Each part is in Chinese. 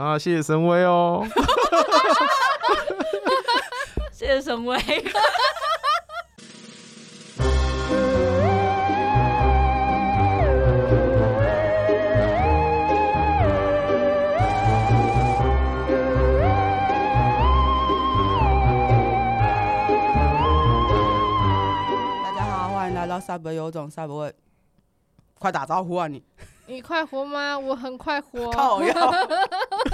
啊，谢谢神威哦，谢谢神威。萨博有种萨博味，快打招呼啊你！你快活吗？我很快活。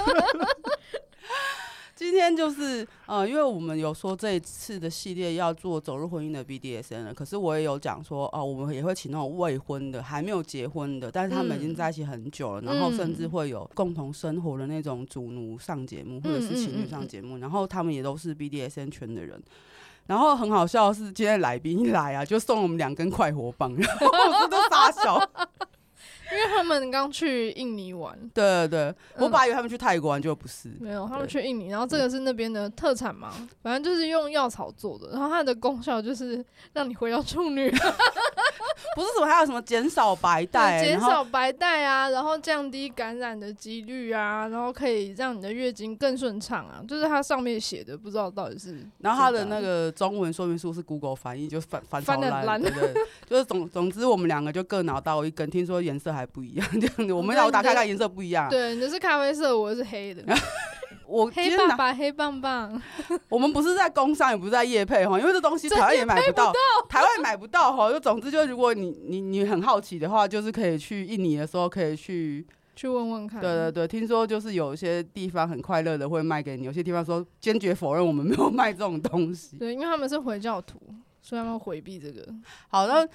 今天就是呃，因为我们有说这一次的系列要做走入婚姻的 BDSN 了，可是我也有讲说哦、呃，我们也会请那种未婚的、还没有结婚的，但是他们已经在一起很久了，嗯、然后甚至会有共同生活的那种主奴上节目，或者是情侣上节目，然后他们也都是 BDSN 圈的人。然后很好笑的是，今天来宾一来啊，就送我们两根快活棒，然后我是都傻笑，因为他们刚去印尼玩。对对对，我本来以为他们去泰国玩，就不是。没有，他们去印尼，然后这个是那边的特产嘛，反正就是用药草做的，然后它的功效就是让你回到处女。不是什么，还有什么减少白带，减少白带啊，然后降低感染的几率啊，然后可以让你的月经更顺畅啊，就是它上面写的，不知道到底是。然后它的那个中文说明书是 Google 翻译，就翻翻的烂，翻对，就是总总之我们两个就各拿到一根，听说颜色还不一样，这样子，我们俩我打开看颜色不一样，对，你的是咖啡色，我的是黑的。我黑爸爸黑棒棒，我们不是在工商，也不是在业配哈，因为这东西台湾也买不到，台湾也买不到哈。就总之，就如果你你你很好奇的话，就是可以去印尼的时候可以去 去问问看。对对对，听说就是有些地方很快乐的会卖给你，有些地方说坚决否认我们没有卖这种东西。对，因为他们是回教徒，所以他们回避这个。好的。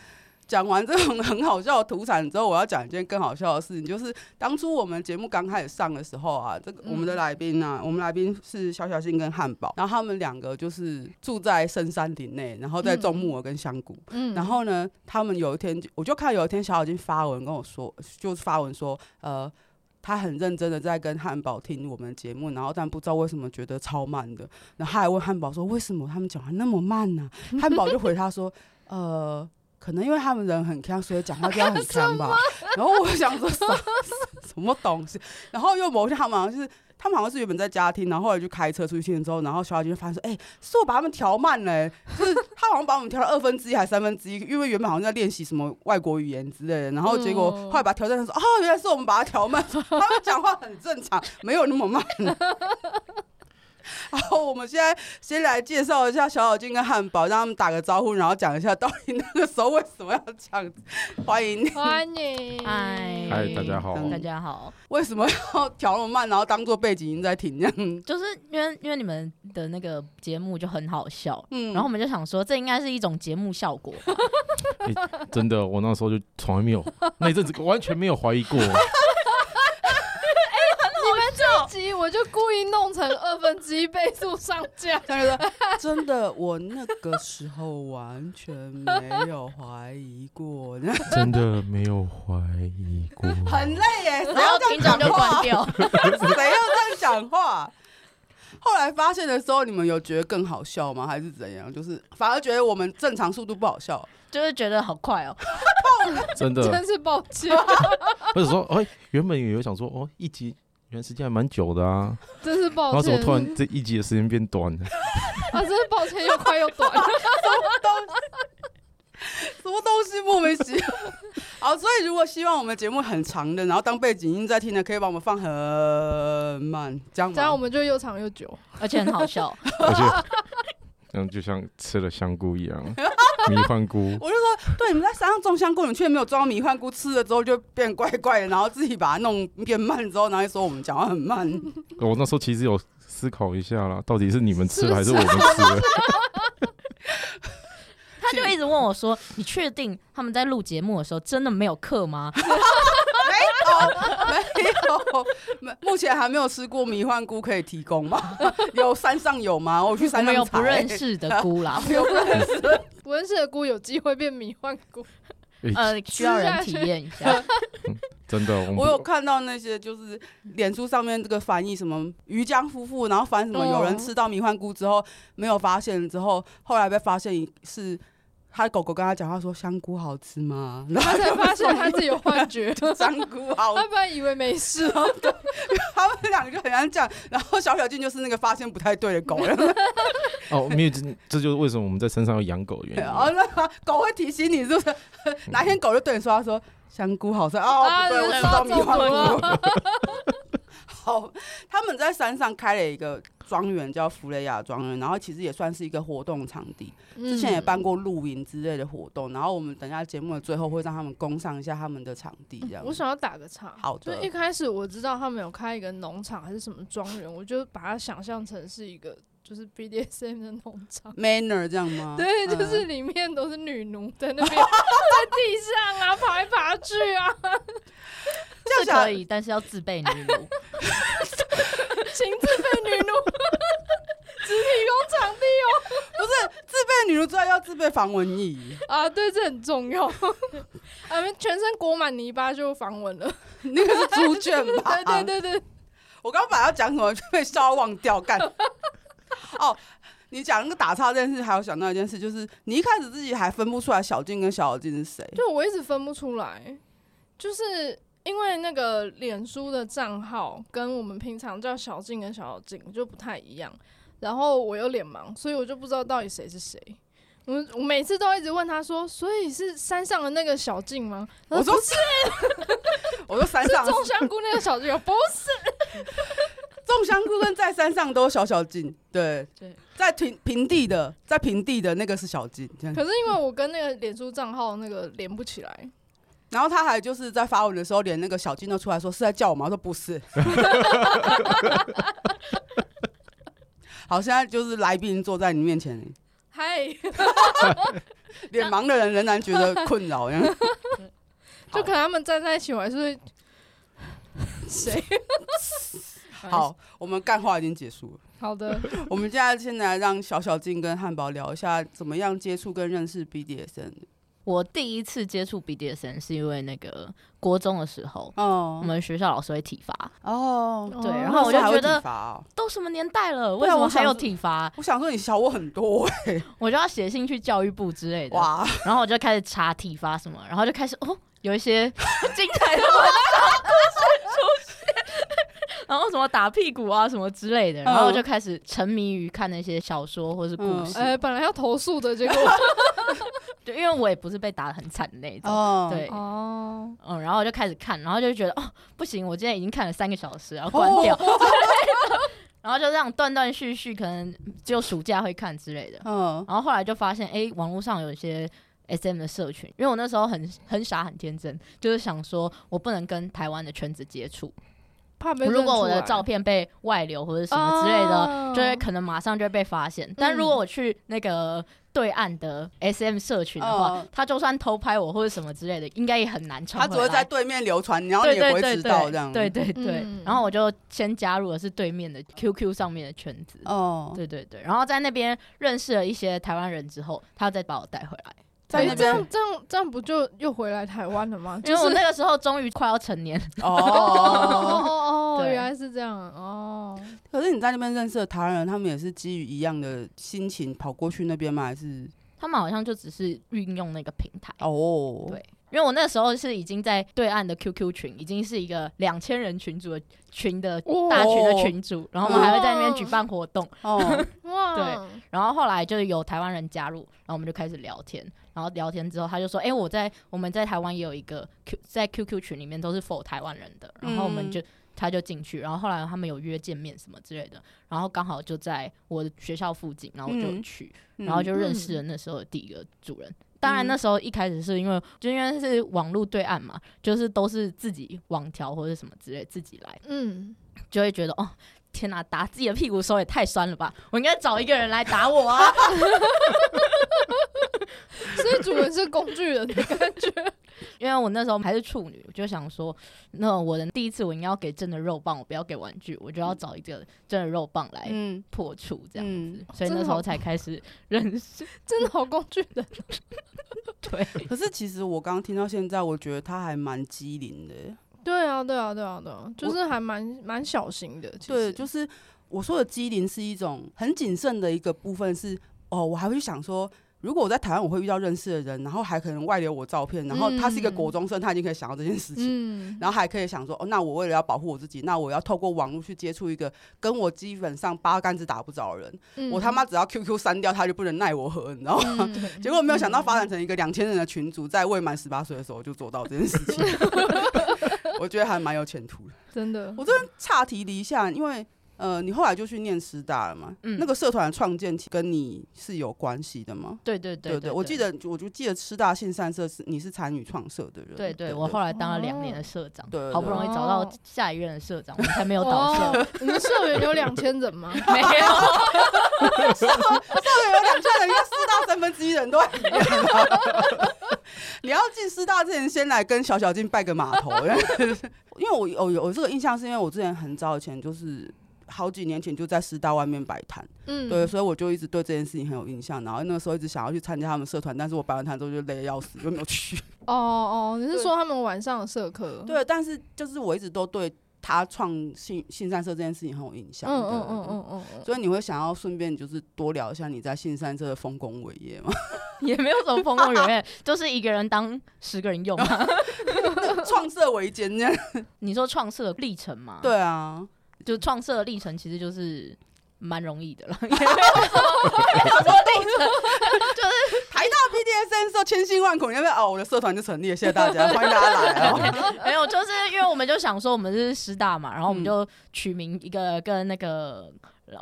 讲完这种很好笑的土产之后，我要讲一件更好笑的事情，就是当初我们节目刚开始上的时候啊，这个我们的来宾呢、啊，嗯、我们来宾是小小新跟汉堡，然后他们两个就是住在深山林内，然后在种木耳跟香菇，嗯，然后呢，他们有一天我就看有一天小小金发文跟我说，就是发文说，呃，他很认真的在跟汉堡听我们节目，然后但不知道为什么觉得超慢的，然后他还问汉堡说，为什么他们讲话那么慢呢、啊？汉堡就回他说，呃。可能因为他们人很锵，所以讲话就要很锵吧。然后我想说什么什么东西，然后又某天他们好像就是他们好像是原本在家听，然后后来就开车出去听之后，然后小雅就发现说：“哎、欸，是我把他们调慢了、欸，就是他好像把我们调了二分之一还是三分之一，因为原本好像在练习什么外国语言之类的，然后结果后来把它调正说：哦，原来是我们把它调慢，他们讲话很正常，没有那么慢。” 好，我们现在先来介绍一下小小金跟汉堡，让他们打个招呼，然后讲一下到底那个时候为什么要这样子。欢迎，欢迎，嗨，嗨，大家好，大家好。为什么要调那么慢，然后当做背景音在听这样？就是因为因为你们的那个节目就很好笑，嗯，然后我们就想说，这应该是一种节目效果。欸，真的，我那时候就从来没有那一阵子完全没有怀疑过。我就故意弄成二分之一倍速上架，真的，我那个时候完全没有怀疑过，真的没有怀疑过，很累耶，然后听众就关掉，谁要这样讲话？后来发现的时候，你们有觉得更好笑吗？还是怎样？就是反而觉得我们正常速度不好笑，就是觉得好快哦，真的，真是抱歉。或者说，哎，原本也有想说，哦，一集。原来时间还蛮久的啊，真是抱歉。然后怎么突然这一集的时间变短了？啊，真是抱歉，又快又短，什么东西？什么东西莫名其妙？好，所以如果希望我们节目很长的，然后当背景音在听的，可以把我们放很慢，这样，这样我们就又长又久，而且很好笑，而且这样就像吃了香菇一样。迷幻菇，我就说，对，你们在山上种香菇，你们却没有装迷幻菇，吃了之后就变怪怪的，然后自己把它弄变慢之后，然后说我们讲话很慢。我那时候其实有思考一下啦，到底是你们吃了还是我们吃了？他就一直问我说：“你确定他们在录节目的时候真的没有课吗？”没有，没，目前还没有吃过迷幻菇，可以提供吗？有山上有吗？我去山上有不认识的菇啦，有不认识，不认识的菇有机会变迷幻菇，呃，需要人体验一下。真的，我有看到那些就是脸书上面这个翻译什么鱼江夫妇，然后翻什么有人吃到迷幻菇之后没有发现之后，后来被发现是他的狗狗跟他讲话说香菇好吃吗？然 后他才发现他自己有幻觉，香菇好，他本来以为没事哦。对，他们两个就很像这样，然后小小静就是那个发现不太对的狗了。哦，没有，这这就是为什么我们在山上要养狗的原因。哦，那狗会提醒你，是不是？哪天狗就对你说，他说香菇好吃哦，不对，我知道迷幻菇。好，他们在山上开了一个庄园，叫弗雷亚庄园，然后其实也算是一个活动场地。之前也办过露营之类的活动，然后我们等一下节目的最后会让他们攻上一下他们的场地，这样。我想要打个岔，好的。就一开始我知道他们有开一个农场还是什么庄园，我就把它想象成是一个就是 BDSM 的农场，manner 这样吗？对，就是里面都是女奴在那边 在地上啊爬来爬去啊。是可以，但是要自备女奴，请自备女奴，只提供场地哦。不是自备女奴之外，要自备防蚊液啊，对，这很重要。我们全身裹满泥巴就防蚊了，那个是猪圈吧？对对对对，我刚刚本来要讲什么，就被笑到忘掉干。哦，你讲那个打岔这件事，还有想到一件事，就是你一开始自己还分不出来小静跟小小静是谁？就，我一直分不出来，就是。因为那个脸书的账号跟我们平常叫小静跟小小静就不太一样，然后我有脸盲，所以我就不知道到底谁是谁。我我每次都一直问他说，所以是山上的那个小静吗？我说不是，我说山上是种香菇那个小静，不是 种香菇跟在山上都小小静，对对，在平平地的，在平地的那个是小静。可是因为我跟那个脸书账号那个连不起来。然后他还就是在发文的时候，连那个小金都出来说是在叫我吗？我说不是。好，现在就是来宾坐在你面前。嗨，脸盲的人仍然觉得困扰。就可能他们站在一起，我还是会 谁？好，我们干话已经结束了。好的，我们现在先来让小小静跟汉堡聊一下怎么样接触跟认识 BDSN。我第一次接触 BDSN 是因为那个国中的时候，哦，我们学校老师会体罚，哦，对，然后我就觉得哦、都什么年代了，为什么还有体罚？我想说你小我很多哎、欸，我就要写信去教育部之类的，哇，然后我就开始查体罚什么，然后就开始哦，有一些 精彩的文章出现，然后什么打屁股啊什么之类的，然后我就开始沉迷于看那些小说或是故事，哎、嗯，本来要投诉的结果。就因为我也不是被打的很惨的那种，oh. 对，哦，oh. 嗯，然后我就开始看，然后就觉得哦，不行，我今天已经看了三个小时，然后关掉，oh. 然后就这样断断续续，可能只有暑假会看之类的，嗯，oh. 然后后来就发现，哎、欸，网络上有一些 SM 的社群，因为我那时候很很傻很天真，就是想说我不能跟台湾的圈子接触。如果我的照片被外流或者什么之类的，oh. 就会可能马上就会被发现。但如果我去那个对岸的 SM 社群的话，oh. 他就算偷拍我或者什么之类的，应该也很难传。他只会在对面流传，然后你也不会知道这样。对对对，然后我就先加入的是对面的 QQ 上面的圈子。哦，oh. 对对对，然后在那边认识了一些台湾人之后，他再把我带回来。哎那，这样这样这样不就又回来台湾了吗？因为我那个时候终于快要成年。哦 哦原来是这样哦。可是你在那边认识的台湾人，他们也是基于一样的心情跑过去那边吗？还是他们好像就只是运用那个平台？哦，对。因为我那个时候是已经在对岸的 QQ 群，已经是一个两千人群组的群的大群的群组，然后我们还会在那边举办活动。哦，对。然后后来就是有台湾人加入，然后我们就开始聊天。然后聊天之后，他就说：“哎、欸，我在我们在台湾也有一个 Q，在 QQ 群里面都是 for 台湾人的。”然后我们就、嗯、他就进去，然后后来他们有约见面什么之类的，然后刚好就在我的学校附近，然后我就去，嗯、然后就认识了那时候的第一个主人。嗯、当然那时候一开始是因为就因为是网络对岸嘛，就是都是自己网调或者什么之类自己来，嗯，就会觉得哦。天哪，打自己的屁股手也太酸了吧！我应该找一个人来打我啊！所以主人是工具人的感觉。因为我那时候还是处女，我就想说，那我的第一次我应该要给真的肉棒，我不要给玩具，我就要找一个真的肉棒来破处这样子。嗯、所以那时候才开始 认识，真的好工具人。对，可是其实我刚刚听到现在，我觉得他还蛮机灵的。对啊，对啊，对啊，对啊，就是还蛮蛮小心的。对，就是我说的机灵是一种很谨慎的一个部分是。哦，我还会去想说，如果我在台湾，我会遇到认识的人，然后还可能外流我照片，然后他是一个国中生，他已经可以想到这件事情，嗯、然后还可以想说，哦，那我为了要保护我自己，那我要透过网络去接触一个跟我基本上八竿子打不着的人，嗯、我他妈只要 QQ 删掉，他就不能奈我何，你知道吗？嗯、结果没有想到发展成一个两千人的群组，在未满十八岁的时候就做到这件事情，我觉得还蛮有前途的，真的。我这边岔题了一下，因为。呃，你后来就去念师大了嘛？嗯，那个社团的创建跟你是有关系的吗？对对对对，我记得，我就记得师大信善社是你是参与创社的人。对对，我后来当了两年的社长，对，好不容易找到下一任的社长，我才没有倒线。你们社员有两千人吗？没有，社员有两千人，因为师大三分之一人都在里面。你要进师大之前，先来跟小小静拜个码头，因为我有有这个印象，是因为我之前很早以前就是。好几年前就在师大外面摆摊，嗯，对，所以我就一直对这件事情很有印象。然后那个时候一直想要去参加他们社团，但是我摆完摊之后就累得要死，就没有去。哦哦，你是说他们晚上的社课？对，但是就是我一直都对他创新新善社这件事情很有印象。嗯嗯嗯嗯嗯。所以你会想要顺便就是多聊一下你在新善社的丰功伟业吗？也没有什么丰功伟业，就是一个人当十个人用嘛。创社维艰这样。你说创社的历程吗？对啊。就创设的历程其实就是蛮容易的了，什么历程？就是台大 PDSN 时候千辛万苦，因为哦，我的社团就成立了，谢谢大家，欢迎大家来哦。没有，就是因为我们就想说我们是师大嘛，然后我们就取名一个跟那个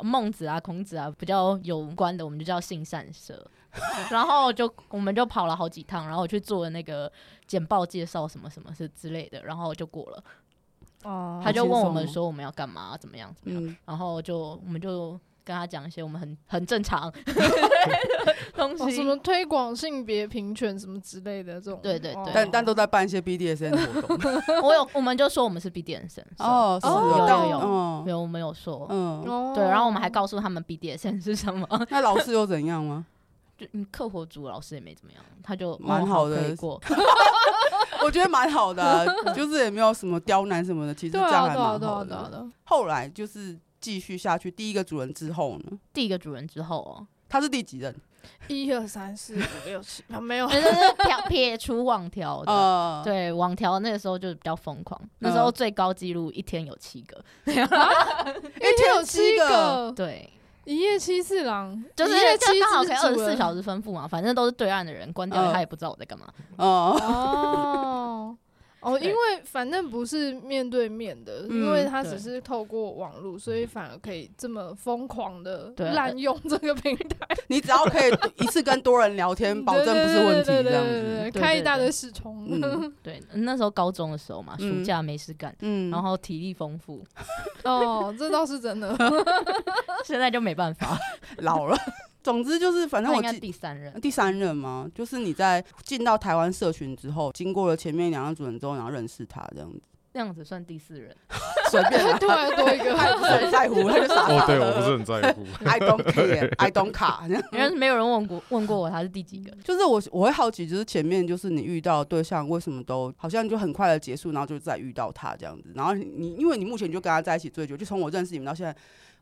孟子啊、孔子啊比较有关的，我们就叫信善社。然后就我们就跑了好几趟，然后去做那个简报介绍什么什么是之类的，然后就过了。哦，他就问我们说我们要干嘛，怎么样怎么样，然后就我们就跟他讲一些我们很很正常 东西，什么推广性别平权什么之类的这种。对对对，但但都在办一些 BDSM 活动。我有，我们就说我们是 BDSN。哦，是有有有，有我们有说，嗯，对，然后我们还告诉他们 BDSN 是什么。那老师又怎样吗？就课后组老师也没怎么样，他就蛮好的过。我觉得蛮好的、啊，就是也没有什么刁难什么的，其实这样还蛮好的。后来就是继续下去，第一个主人之后呢？第一个主人之后哦，他是第几任？一二三四五六七，没有，就是撇撇除网条的。呃、对，网条那个时候就是比较疯狂，那时候最高纪录一天有七个，一天有七个，对。一夜七次郎，就是刚好可以二十四小时吩咐嘛，反正都是对岸的人，关掉他也不知道我在干嘛。哦。哦，因为反正不是面对面的，因为他只是透过网络，所以反而可以这么疯狂的滥用这个平台。你只要可以一次跟多人聊天，保证不是问题。这样子，开一大堆视窗。对，那时候高中的时候嘛，暑假没事干，嗯，然后体力丰富。哦，这倒是真的。现在就没办法，老了。总之就是，反正我第三任，第三任嘛，就是你在进到台湾社群之后，经过了前面两个主人之后，然后认识他这样子，这样子算第四人，随便，突然多一个，他不是很在乎，他就傻傻哦，对，我不是很在乎，I don't care，I don't care，没有人问过问过我他是第几个，就是我我会好奇，就是前面就是你遇到对象为什么都好像就很快的结束，然后就再遇到他这样子，然后你因为你目前就跟他在一起最久，就从我认识你们到现在。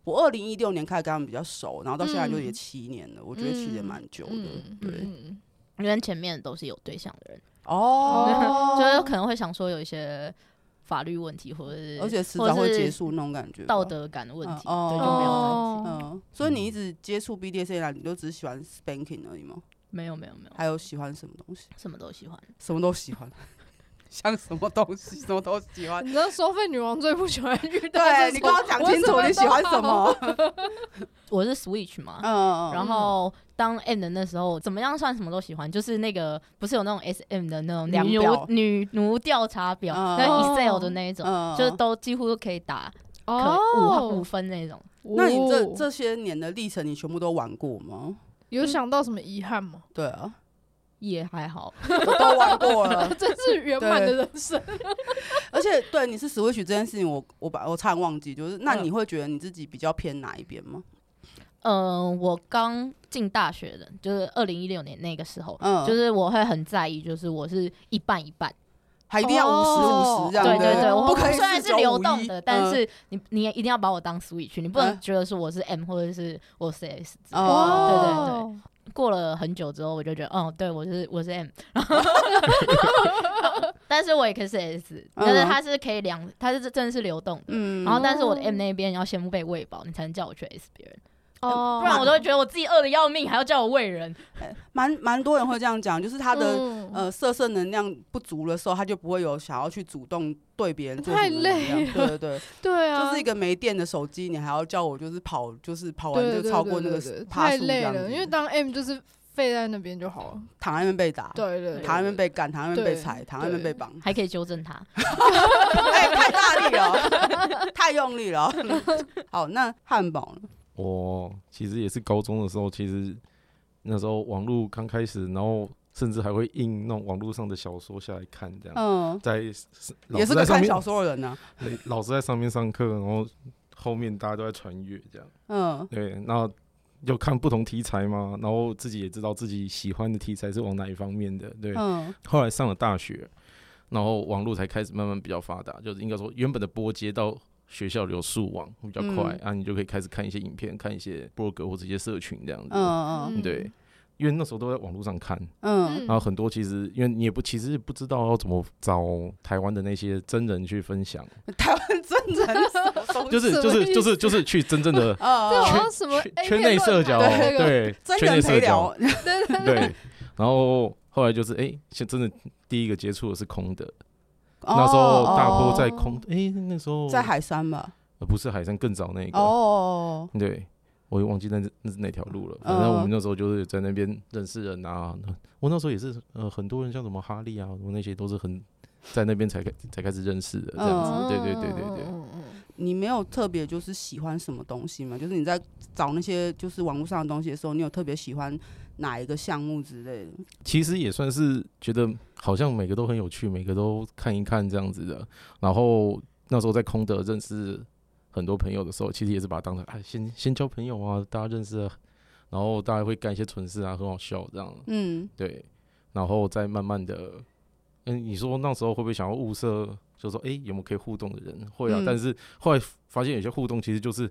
我二零一六年开始跟他们比较熟，然后到现在就也七年了，嗯、我觉得其实也蛮久的。嗯、对，因为前面都是有对象的人。哦，就是可能会想说有一些法律问题，或者是而且迟早会结束那种感觉，道德感的问题，嗯、对，就没有嗯，嗯，所以你一直接触 BDSM，你就只喜欢 spanking 而已吗？没有，没有，没有，还有喜欢什么东西？什么都喜欢，什么都喜欢。像什么东西，什么都喜欢。你知道收费女王最不喜欢遇到？对，你跟我讲清楚，你喜欢什么？我是 Switch 嘛，嗯，然后当 M 的那时候，怎么样算什么都喜欢？就是那个不是有那种 SM 的那种女奴女奴调查表，那 Excel 的那一种，就是都几乎都可以打可五五分那种。那你这这些年的历程，你全部都玩过吗？有想到什么遗憾吗？对啊。也还好，我都玩过了，真是圆满的人生。而且，对你是 Switch 这件事情，我我把我差点忘记，就是那你会觉得你自己比较偏哪一边吗？嗯，我刚进大学的，就是二零一六年那个时候，嗯，就是我会很在意，就是我是一半一半，还一定要五十五十这样。对对对，我虽然是流动的，但是你你一定要把我当 Switch，你不能觉得是我是 M 或者是我是 S。哦，对对对。过了很久之后，我就觉得，哦，对我是我是 M，但是我也可以是 S，但是它是可以量，它是真的是流动的。嗯，然后但是我的 M 那边要先被喂饱，你才能叫我去 S 别人。哦，不然我都会觉得我自己饿的要命，还要叫我喂人。蛮蛮多人会这样讲，就是他的呃色色能量不足的时候，他就不会有想要去主动对别人做什么。太累了，对对对，对啊，就是一个没电的手机，你还要叫我就是跑，就是跑完就超过那个趴数这样子。太累了，因为当 M 就是废在那边就好了，躺在那边被打，对对，躺在那边被干，躺在那边被踩，躺在那边被绑，还可以纠正他。哎，太大力了，太用力了。好，那汉堡呢？我其实也是高中的时候，其实那时候网络刚开始，然后甚至还会印那种网络上的小说下来看，这样。嗯。在也是在看小说的人呢。老师在上面上课，然后后面大家都在传阅，这样。嗯。对，然后就看不同题材嘛，然后自己也知道自己喜欢的题材是往哪一方面的，对。嗯。后来上了大学，然后网络才开始慢慢比较发达，就是应该说原本的波接到。学校流速网比较快，嗯、啊，你就可以开始看一些影片，看一些博客或者一些社群这样子。嗯嗯，对，因为那时候都在网络上看，嗯，然后很多其实因为你也不其实不知道要怎么找台湾的那些真人去分享。台湾真人就是就是就是就是去真正的 圈圈内社交，对，圈内社交，对，然后后来就是哎，先真的第一个接触的是空的。那时候大坡在空，哎、欸，那时候在海山吧？呃，不是海山，更早那个。哦，对，我也忘记那那是哪条路了。反正我们那时候就是在那边认识人啊。我那时候也是，呃，很多人像什么哈利啊，什么那些都是很在那边才开才开始认识的这样子。对对对对对。你没有特别就是喜欢什么东西吗？就是你在找那些就是网络上的东西的时候，你有特别喜欢哪一个项目之类的？其实也算是觉得好像每个都很有趣，每个都看一看这样子的。然后那时候在空德认识很多朋友的时候，其实也是把它当成哎，先先交朋友啊，大家认识了，然后大家会干一些蠢事啊，很好笑这样。嗯，对，然后再慢慢的，嗯，你说那时候会不会想要物色？就说哎、欸，有没有可以互动的人？会啊，嗯、但是后来发现有些互动其实就是，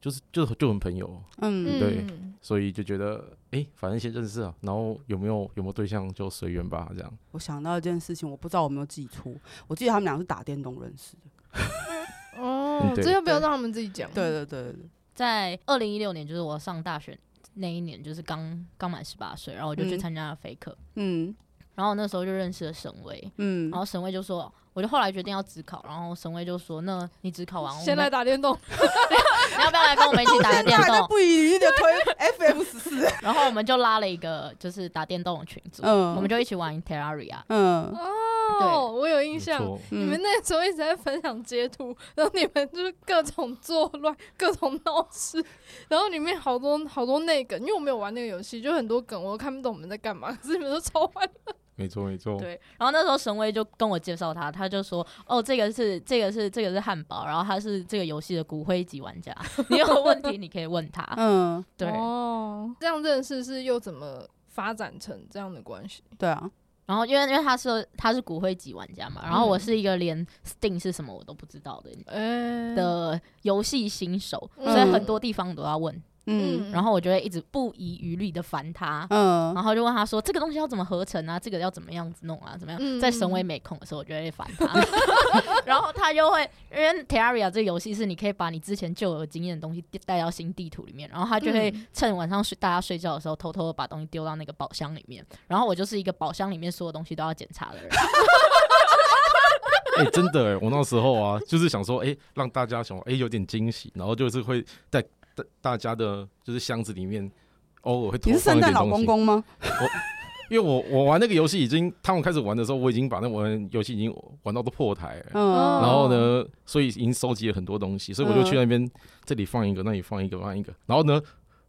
就是就是就很朋友，嗯，对，所以就觉得哎、欸，反正先认识啊，然后有没有有没有对象就随缘吧，这样。我想到一件事情，我不知道我有没有记错，我记得他们俩是打电动认识的。哦，这要不要让他们自己讲？对对对，在二零一六年，就是我上大学那一年，就是刚刚满十八岁，然后我就去参加了飞客，嗯，然后那时候就认识了沈巍，嗯，然后沈巍就说。我就后来决定要指考，然后沈威就说：“那你指考完，先来打电动，你要不要来跟我们一起打电动？”不遗余力的推 FF 十四，然后我们就拉了一个就是打电动的群组，嗯，我们就一起玩 Terraria，嗯，哦，我有印象，你们那时候一直在分享截图，然后你们就是各种作乱，各种闹事，然后里面好多好多内梗，因为我没有玩那个游戏，就很多梗我都看不懂我们在干嘛，可是你们都超欢乐。没错没错，对。然后那时候神威就跟我介绍他，他就说：“哦，这个是这个是这个是汉堡，然后他是这个游戏的骨灰级玩家，你有问题你可以问他。”嗯，对。哦，这样认识是又怎么发展成这样的关系？对啊。然后因为因为他是他是骨灰级玩家嘛，然后我是一个连 Steam 是什么我都不知道的、嗯、的游戏新手，嗯、所以很多地方都要问。嗯，然后我就会一直不遗余力的烦他，嗯，然后就问他说：“这个东西要怎么合成啊？这个要怎么样子弄啊？怎么样？”嗯、在神威没空的时候，我就会烦他，然后他就会因为 Terraria 这个游戏是你可以把你之前旧有经验的东西带到新地图里面，然后他就会趁晚上睡大家睡觉的时候，偷偷的把东西丢到那个宝箱里面，然后我就是一个宝箱里面所有东西都要检查的人。哎、欸，真的哎，我那时候啊，就是想说，哎、欸，让大家想，哎、欸，有点惊喜，然后就是会在。大家的就是箱子里面偶尔会。你是圣诞老公公吗？我因为我我玩那个游戏已经，他们开始玩的时候，我已经把那玩游戏已经玩到都破台了。嗯。然后呢，所以已经收集了很多东西，所以我就去那边，这里放一个，那里放一个，放一个。然后呢，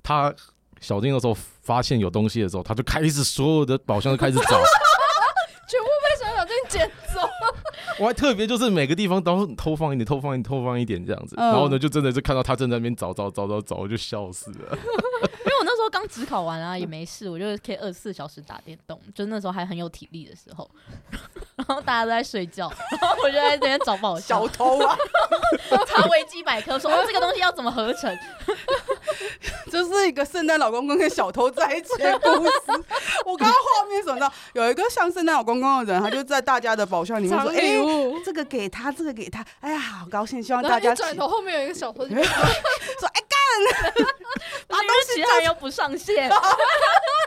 他小金的时候发现有东西的时候，他就开始所有的宝箱都开始找，全部被小小金捡走。我还特别就是每个地方都偷放一点，偷放一点，偷放一点这样子，然后呢，就真的是看到他正在那边找找找找找，我就笑死了。刚指考完啊，也没事，我就可以二十四小时打电动，就那时候还很有体力的时候。然后大家都在睡觉，然 后我就在这边找宝小偷啊，查维基百科说哦，这个东西要怎么合成？这是一个圣诞老公公跟小偷在一起的故事。我刚刚画面想到有一个像圣诞老公公的人，他就在大家的宝箱里面说：“哎、欸，这个给他，这个给他。”哎呀，好高兴，希望大家转头后面有一个小偷说：“哎、把东西还又不上线。”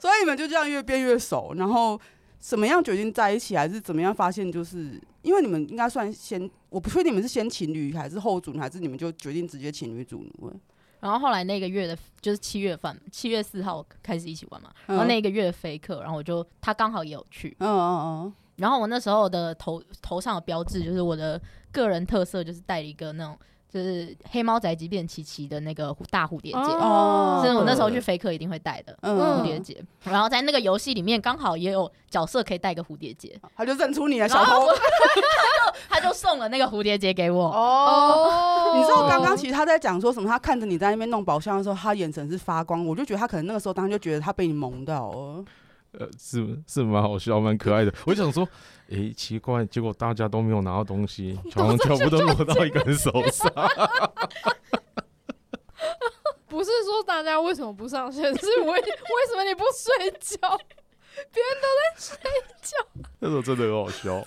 所以你们就这样越变越熟，然后。怎么样决定在一起，还是怎么样发现？就是因为你们应该算先，我不确定你们是先情侣还是后主，还是你们就决定直接情侣主奴。然后后来那个月的，就是七月份，七月四号开始一起玩嘛。然后那个月的飞客，然后我就他刚好也有去。嗯嗯嗯。然后我那时候的头头上的标志就是我的个人特色，就是戴了一个那种。就是黑猫宅急便琪琪的那个大蝴蝶结，哦，是我那时候去飞客一定会带的蝴蝶结。然后在那个游戏里面，刚好也有角色可以带个蝴蝶结，他就认出你了，小偷，他就他就送了那个蝴蝶结给我。哦，你知道刚刚其实他在讲说什么？他看着你在那边弄宝箱的时候，他眼神是发光，我就觉得他可能那个时候当时就觉得他被你萌到了。呃，是是蛮好笑，蛮可爱的。我想说，哎、欸，奇怪，结果大家都没有拿到东西，好像全部都落到一个人手上。不是说大家为什么不上线，是为为什么你不睡觉？别人都在睡觉。那时候真的很好笑。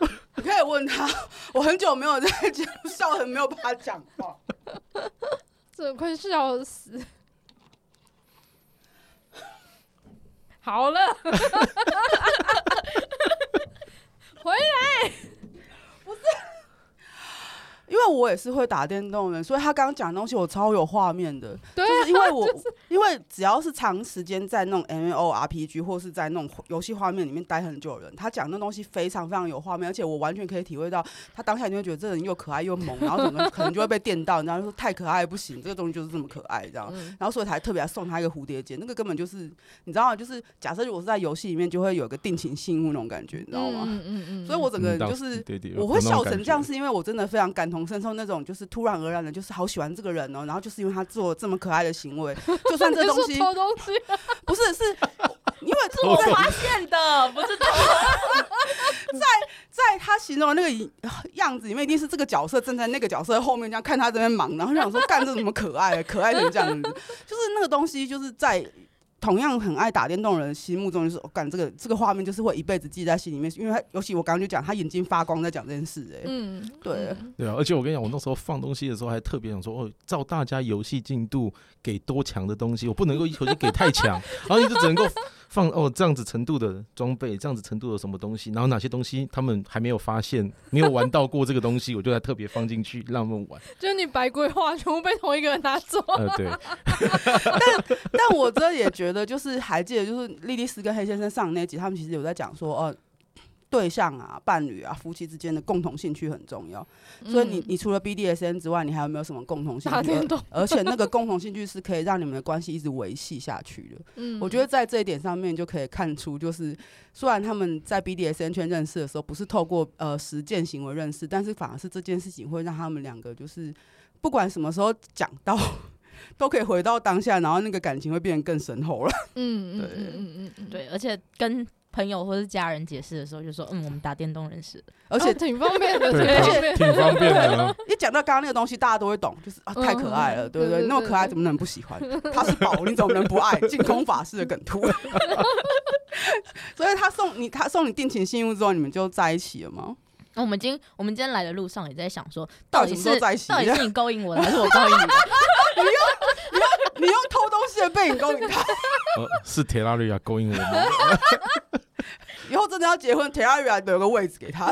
你可以问他，我很久没有在节目笑，很没有办法讲话，真的快笑死。好了，回来，不是。因为我也是会打电动的人，所以他刚刚讲的东西我超有画面的。对，就是因为我、就是、因为只要是长时间在那种 M O R P G 或是在那种游戏画面里面待很久的人，他讲那东西非常非常有画面，而且我完全可以体会到他当下你会觉得这人又可爱又萌，然后整个可能就会被电到，然后说太可爱不行，这个东西就是这么可爱这样，然后所以才特别送他一个蝴蝶结，那个根本就是你知道吗？就是假设如果是在游戏里面就会有一个定情信物那种感觉，你知道吗？嗯嗯嗯。所以我整个人就是我会笑成这样，是因为我真的非常感同身受那种就是。突然而然的，就是好喜欢这个人哦，然后就是因为他做这么可爱的行为，就算这东西 偷东西，不是是，因为是我发现的，不是偷。在在他形容的那个样子里面，一定是这个角色站在那个角色后面，这样看他这边忙，然后就想说干这怎么可爱，可爱成这样子，就是那个东西就是在。同样很爱打电动的人心目中就是，我、哦、干这个这个画面就是会一辈子记在心里面，因为他尤其我刚刚就讲他眼睛发光在讲这件事，哎，嗯，对，对啊，而且我跟你讲，我那时候放东西的时候还特别想说，哦，照大家游戏进度给多强的东西，我不能够一口气给太强，然后你就只能够。放哦，这样子程度的装备，这样子程度的什么东西，然后哪些东西他们还没有发现，没有玩到过这个东西，我就来特别放进去让他们玩。就你白规划全部被同一个人拿走。呃，对。但但我这也觉得，就是还记得，就是莉莉丝跟黑先生上那集，他们其实有在讲说，哦。对象啊，伴侣啊，夫妻之间的共同兴趣很重要。嗯、所以你你除了 BDSN 之外，你还有没有什么共同兴趣？而且那个共同兴趣是可以让你们的关系一直维系下去的。嗯，我觉得在这一点上面就可以看出，就是虽然他们在 BDSN 圈认识的时候不是透过呃实践行为认识，但是反而是这件事情会让他们两个就是不管什么时候讲到，都可以回到当下，然后那个感情会变得更深厚了。嗯对嗯嗯嗯嗯对，而且跟。朋友或是家人解释的时候，就说：“嗯，我们打电动认识，而且挺方便的，而且挺方便的。一 讲到刚刚那个东西，大家都会懂，就是啊，太可爱了，对不对？那么可爱，怎么能不喜欢？他是宝，你怎么能不爱？净空法式的梗图。所以他送你，他送你定情信物之后，你们就在一起了吗？我们今我们今天来的路上也在想说，到底是在一起，到底是你勾引我的，还是我勾引你的？你用你用你用偷东西的背影勾引他？呃，是铁拉瑞亚勾引我吗？”以后真的要结婚，Terraria 有个位置给他。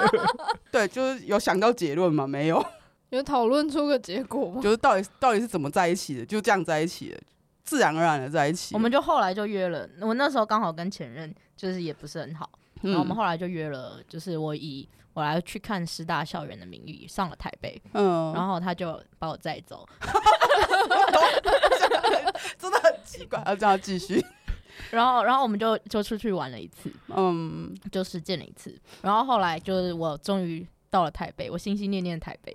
对，就是有想到结论吗？没有，有讨论出个结果吗？就是到底到底是怎么在一起的？就这样在一起的，自然而然的在一起。我们就后来就约了，我那时候刚好跟前任就是也不是很好，嗯、然后我们后来就约了，就是我以我来去看师大校园的名义上了台北，嗯，然后他就把我载走，真的很奇怪，要这样继续。然后，然后我们就就出去玩了一次，嗯，就实践了一次。然后后来就是我终于到了台北，我心心念念台北。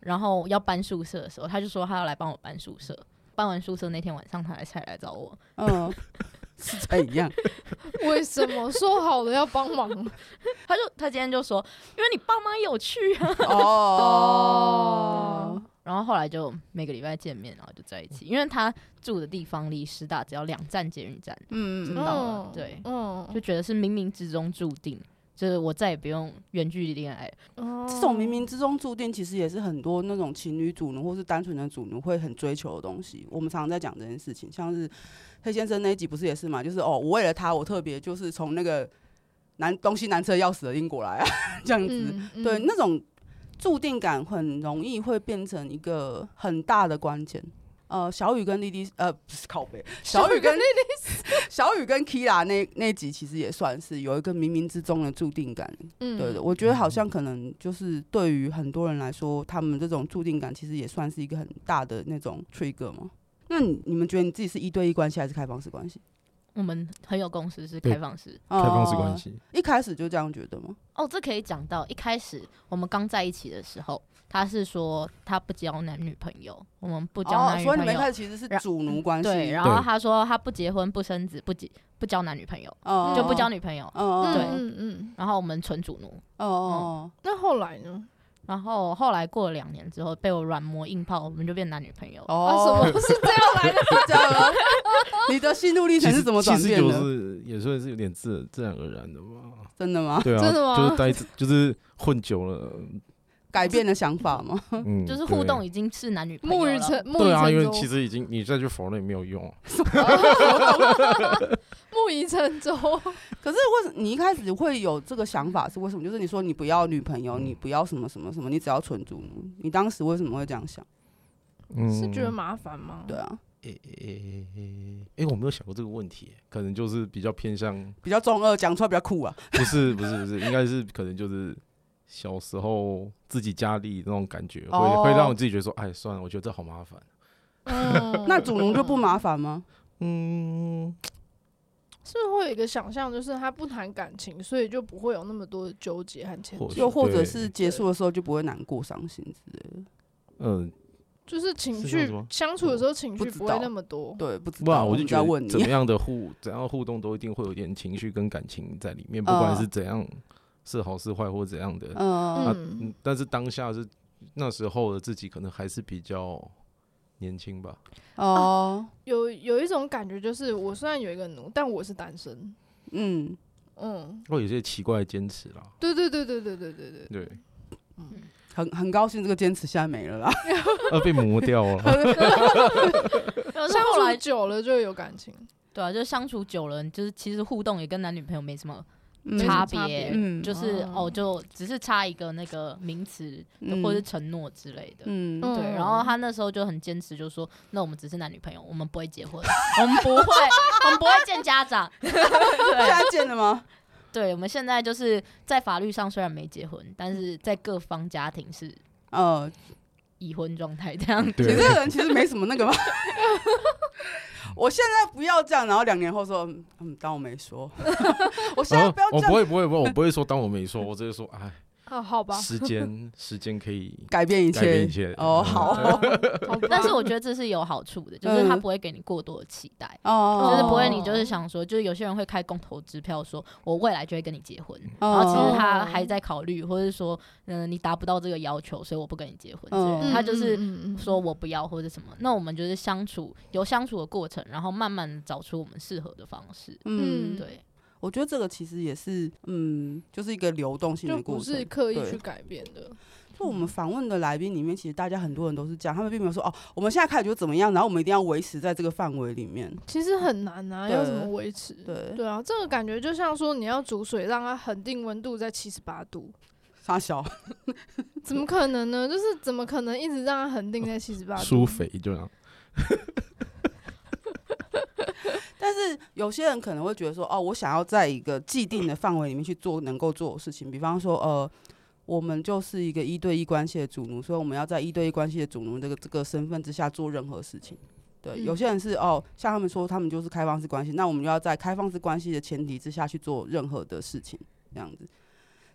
然后要搬宿舍的时候，他就说他要来帮我搬宿舍，搬完宿舍那天晚上，他才来找我。嗯，是怎样？为什么说好了要帮忙？他就他今天就说，因为你爸妈有去啊。哦。然后后来就每个礼拜见面，然后就在一起，因为他住的地方离师大只要两站捷运站，嗯，知道了，对，嗯，就觉得是冥冥之中注定。就是我再也不用远距离恋爱。哦，这种冥冥之中注定，其实也是很多那种情侣主奴或是单纯的主奴会很追求的东西。我们常常在讲这件事情，像是黑先生那一集不是也是嘛？就是哦，我为了他，我特别就是从那个南东西南侧要死的英国来啊，这样子。嗯嗯、对，那种注定感很容易会变成一个很大的关键。呃，小雨跟莉莉，呃，不是靠背，小雨跟莉莉，小雨跟 Kira 那那集其实也算是有一个冥冥之中的注定感。嗯，对的，我觉得好像可能就是对于很多人来说，他们这种注定感其实也算是一个很大的那种 trigger 嘛。那你你们觉得你自己是一对一关系还是开放式关系？我们很有共识是开放式，开放式关系。一开始就这样觉得吗？哦，这可以讲到一开始我们刚在一起的时候。他是说他不交男女朋友，我们不交男女朋友。哦，所以你们一开始其实是主奴关系。对，然后他说他不结婚不生子不结不交男女朋友，哦、就不交女朋友。哦、对，嗯嗯。然后我们纯主奴。哦哦。那后来呢？然后后来过了两年之后，被我软磨硬泡，我们就变男女朋友。哦，什么是这样来的？这样吗？你的心路历程是怎么转变的？就是也算是有点自自然而然的嘛。真的吗？对啊，真的吗？就是待就是混久了。改变的想法吗？嗯，就是互动已经是男女朋友了。对啊，因为其实已经你再去否认也没有用。木已 成舟。可是为什么你一开始会有这个想法？是为什么？就是你说你不要女朋友，你不要什么什么什么，你只要纯主奴。你当时为什么会这样想？嗯，是觉得麻烦吗？对啊。诶诶诶诶诶，我没有想过这个问题，可能就是比较偏向比较中二，讲出来比较酷啊。不是不是不是，应该是可能就是。小时候自己家里那种感觉，会会让我自己觉得说，哎，算了，我觉得这好麻烦。嗯，那主奴就不麻烦吗？嗯，是不是会有一个想象，就是他不谈感情，所以就不会有那么多的纠结和牵扯，又或者是结束的时候就不会难过、伤心之类的。嗯，就是情绪相处的时候情绪不会那么多。对，不知道。我就觉得 怎么样的互怎样互动都一定会有点情绪跟感情在里面，不管是怎样。是好是坏或怎样的，嗯、啊、但是当下是那时候的自己，可能还是比较年轻吧。哦，啊、有有一种感觉，就是我虽然有一个奴，但我是单身。嗯嗯，会有些奇怪的坚持啦。对对对对对对对对对，嗯，很很高兴这个坚持现在没了啦，呃，被磨掉了。相处久了就有感情，对啊，就相处久了，就是其实互动也跟男女朋友没什么。差别，嗯，就是哦，就只是差一个那个名词，或是承诺之类的，嗯，对。然后他那时候就很坚持，就说：“那我们只是男女朋友，我们不会结婚，我们不会，我们不会见家长。”现在见了吗？对，我们现在就是在法律上虽然没结婚，但是在各方家庭是呃已婚状态这样。你这个人其实没什么那个吗？我现在不要这样，然后两年后说，嗯，当我没说。我现在不要这样，我不会，不会，不会，我不会说当我没说，我直接说，哎。哦，好吧，时间 时间可以改变一切，改变一切。哦，好。但是我觉得这是有好处的，就是他不会给你过多的期待，哦，就是不会你就是想说，就是有些人会开公投支票，说我未来就会跟你结婚，然后其实他还在考虑，或者说，嗯，你达不到这个要求，所以我不跟你结婚，他就是说我不要或者什么。那我们就是相处，有相处的过程，然后慢慢找出我们适合的方式，嗯，对。我觉得这个其实也是，嗯，就是一个流动性的过程，不是刻意去改变的。就我们访问的来宾里面，其实大家很多人都是这样，他们并没有说哦，我们现在开始就怎么样，然后我们一定要维持在这个范围里面。其实很难啊，要怎么维持？对对啊，这个感觉就像说你要煮水，让它恒定温度在七十八度，杀小，怎么可能呢？就是怎么可能一直让它恒定在七十八度？舒肥就这样。但是有些人可能会觉得说，哦，我想要在一个既定的范围里面去做能够做的事情，比方说，呃，我们就是一个一对一关系的主奴，所以我们要在一对一关系的主奴这个这个身份之下做任何事情。对，有些人是哦，像他们说，他们就是开放式关系，那我们就要在开放式关系的前提之下去做任何的事情，这样子。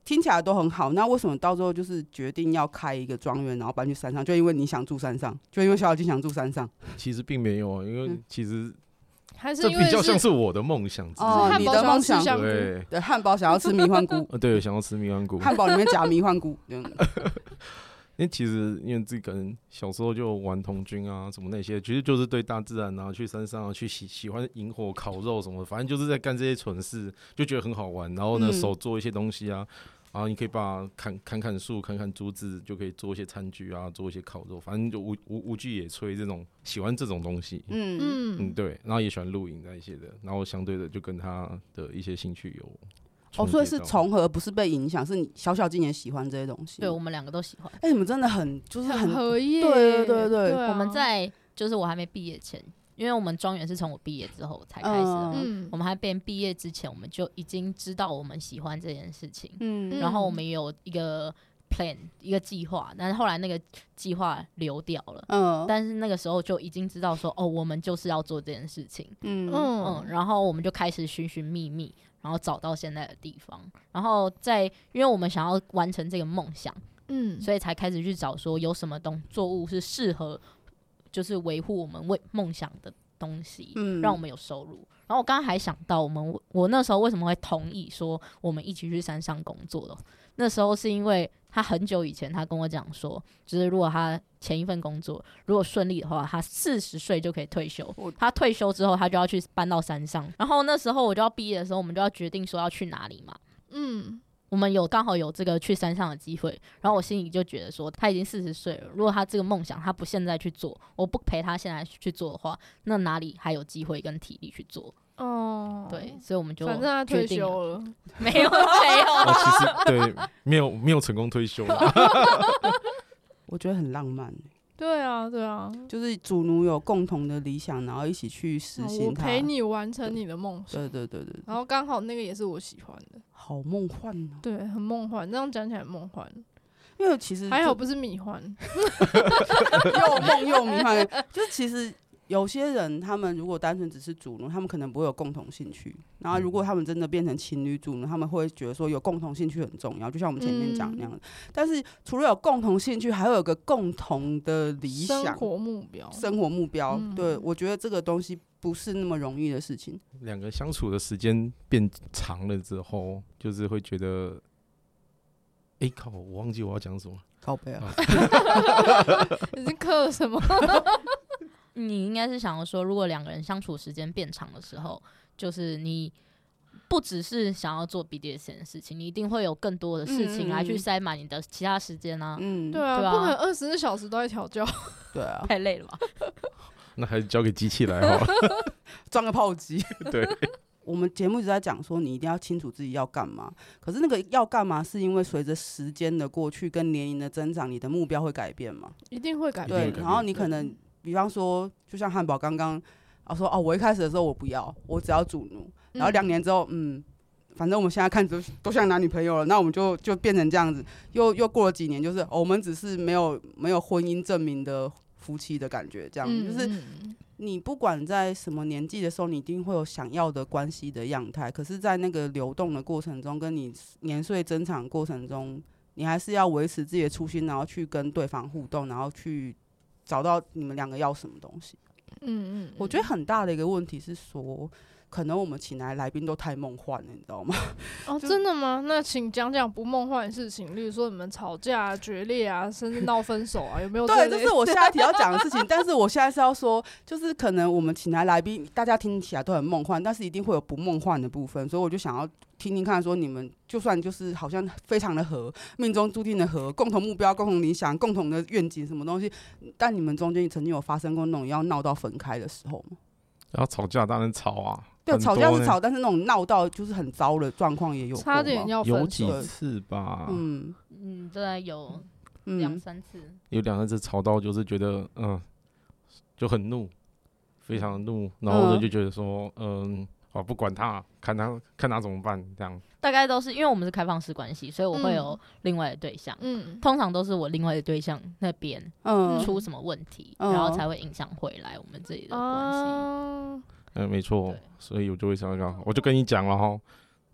听起来都很好，那为什么到最后就是决定要开一个庄园，然后搬去山上？就因为你想住山上，就因为小小金想住山上？其实并没有，因为其实、嗯、还是这比较像是我的梦想哦，你的梦想对对，汉堡想要吃迷幻菇，对，想要吃迷幻菇，汉堡里面夹迷幻菇。因为其实因为自己可能小时候就玩童军啊什么那些，其实就是对大自然啊，去山上啊，去喜喜欢引火烤肉什么的，反正就是在干这些蠢事，就觉得很好玩。然后呢，嗯、手做一些东西啊。然后你可以把砍砍砍树，砍砍竹子，就可以做一些餐具啊，做一些烤肉，反正就无无无惧野炊这种，喜欢这种东西。嗯嗯嗯，对。然后也喜欢露营那一些的，然后相对的就跟他的一些兴趣有。哦，所以是重合，不是被影响，是你小小今年喜欢这些东西。对，我们两个都喜欢。哎、欸，你们真的很就是很合意。对对对对，我们在就是我还没毕业前。因为我们庄园是从我毕业之后才开始的，嗯，我们还没毕业之前，我们就已经知道我们喜欢这件事情，嗯，然后我们有一个 plan 一个计划，但是后来那个计划流掉了，嗯，但是那个时候就已经知道说，哦，我们就是要做这件事情，嗯。嗯，然后我们就开始寻寻觅觅，然后找到现在的地方，然后在因为我们想要完成这个梦想，嗯，所以才开始去找说有什么东作物是适合。就是维护我们为梦想的东西，嗯，让我们有收入。然后我刚刚还想到，我们我那时候为什么会同意说我们一起去山上工作的？那时候是因为他很久以前他跟我讲说，就是如果他前一份工作如果顺利的话，他四十岁就可以退休。他退休之后，他就要去搬到山上。然后那时候我就要毕业的时候，我们就要决定说要去哪里嘛。嗯。我们有刚好有这个去山上的机会，然后我心里就觉得说，他已经四十岁了，如果他这个梦想他不现在去做，我不陪他现在去做的话，那哪里还有机会跟体力去做？哦，对，所以我们就反正他退休了，没有没有，哦、其实对，没有没有成功退休，我觉得很浪漫。对啊，对啊，就是主奴有共同的理想，然后一起去实现它。我陪你完成你的梦想。对对对对，对。然后刚好那个也是我喜欢的。好梦幻呢、啊。对，很梦幻。这样讲起来很梦幻。因为其实还好不是米幻，又梦又迷幻，就其实。有些人，他们如果单纯只是主奴，他们可能不会有共同兴趣。然后，如果他们真的变成情侣主奴，他们会觉得说有共同兴趣很重要，就像我们前面讲那样的。但是，除了有共同兴趣，还会有个共同的理想、生活目标。生活目标，对，我觉得这个东西不是那么容易的事情。两个相处的时间变长了之后，就是会觉得，哎靠，我忘记我要讲什么，靠背啊，你是刻什么？你应该是想要说，如果两个人相处时间变长的时候，就是你不只是想要做 BDSM 的事情，你一定会有更多的事情来去塞满你的其他时间啊。嗯，对啊，不可能二十四小时都在调教。对啊，太累了吧？那还是交给机器来好了，装个炮机。对，我们节目一直在讲说，你一定要清楚自己要干嘛。可是那个要干嘛，是因为随着时间的过去跟年龄的增长，你的目标会改变吗？一定会改变。对，然后你可能。比方说，就像汉堡刚刚啊说哦，我一开始的时候我不要，我只要主奴。然后两年之后，嗯，反正我们现在看都 都像男女朋友了，那我们就就变成这样子。又又过了几年，就是、哦、我们只是没有没有婚姻证明的夫妻的感觉，这样、嗯、就是你不管在什么年纪的时候，你一定会有想要的关系的样态。可是，在那个流动的过程中，跟你年岁增长过程中，你还是要维持自己的初心，然后去跟对方互动，然后去。找到你们两个要什么东西？嗯嗯，我觉得很大的一个问题是说，可能我们请来来宾都太梦幻了，你知道吗？哦，真的吗？那请讲讲不梦幻的事情，例如说你们吵架、啊、决裂啊，甚至闹分手啊，有没有？对，这是我下一题要讲的事情。但是我现在是要说，就是可能我们请来来宾，大家听起来都很梦幻，但是一定会有不梦幻的部分，所以我就想要。听听看，说你们就算就是好像非常的合，命中注定的合，共同目标、共同理想、共同的愿景，什么东西？但你们中间曾经有发生过那种要闹到分开的时候吗？要吵架当然吵啊，对，吵架是吵，但是那种闹到就是很糟的状况也有，差点要分手。有几次吧？嗯嗯，对，有两三次，嗯、有两三次吵到就是觉得嗯就很怒，非常怒，然后我就觉得说嗯。嗯我不管他，看他看他怎么办，这样。大概都是因为我们是开放式关系，所以我会有另外的对象。嗯，通常都是我另外的对象那边出什么问题，嗯、然后才会影响回来我们这里的关系。嗯，嗯，没错。所以我就会想要，我就跟你讲了哈。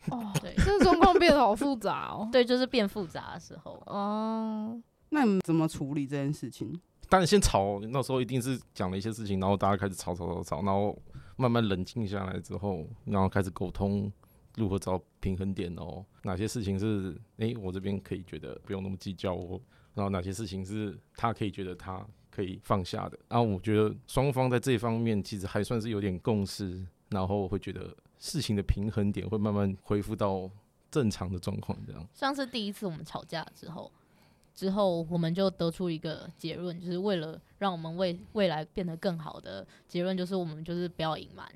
哦，对，这个状况变得好复杂哦。对，就是变复杂的时候。哦，那你们怎么处理这件事情？当然先吵，那时候一定是讲了一些事情，然后大家开始吵吵吵吵，然后慢慢冷静下来之后，然后开始沟通如何找平衡点哦。哪些事情是哎、欸，我这边可以觉得不用那么计较哦，然后哪些事情是他可以觉得他可以放下的。然后我觉得双方在这方面其实还算是有点共识，然后会觉得事情的平衡点会慢慢恢复到正常的状况，这样。像是第一次我们吵架之后。之后，我们就得出一个结论，就是为了让我们未未来变得更好的结论，就是我们就是不要隐瞒，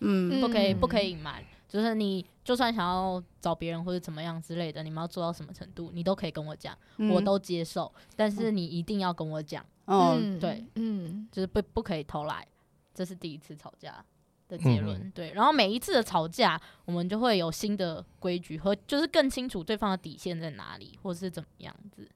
嗯，不可以不可以隐瞒，就是你就算想要找别人或者怎么样之类的，你们要做到什么程度，你都可以跟我讲，嗯、我都接受，但是你一定要跟我讲，嗯，对，嗯，就是不不可以偷懒，这是第一次吵架的结论，嗯、对，然后每一次的吵架，我们就会有新的规矩和就是更清楚对方的底线在哪里，或是怎么样子。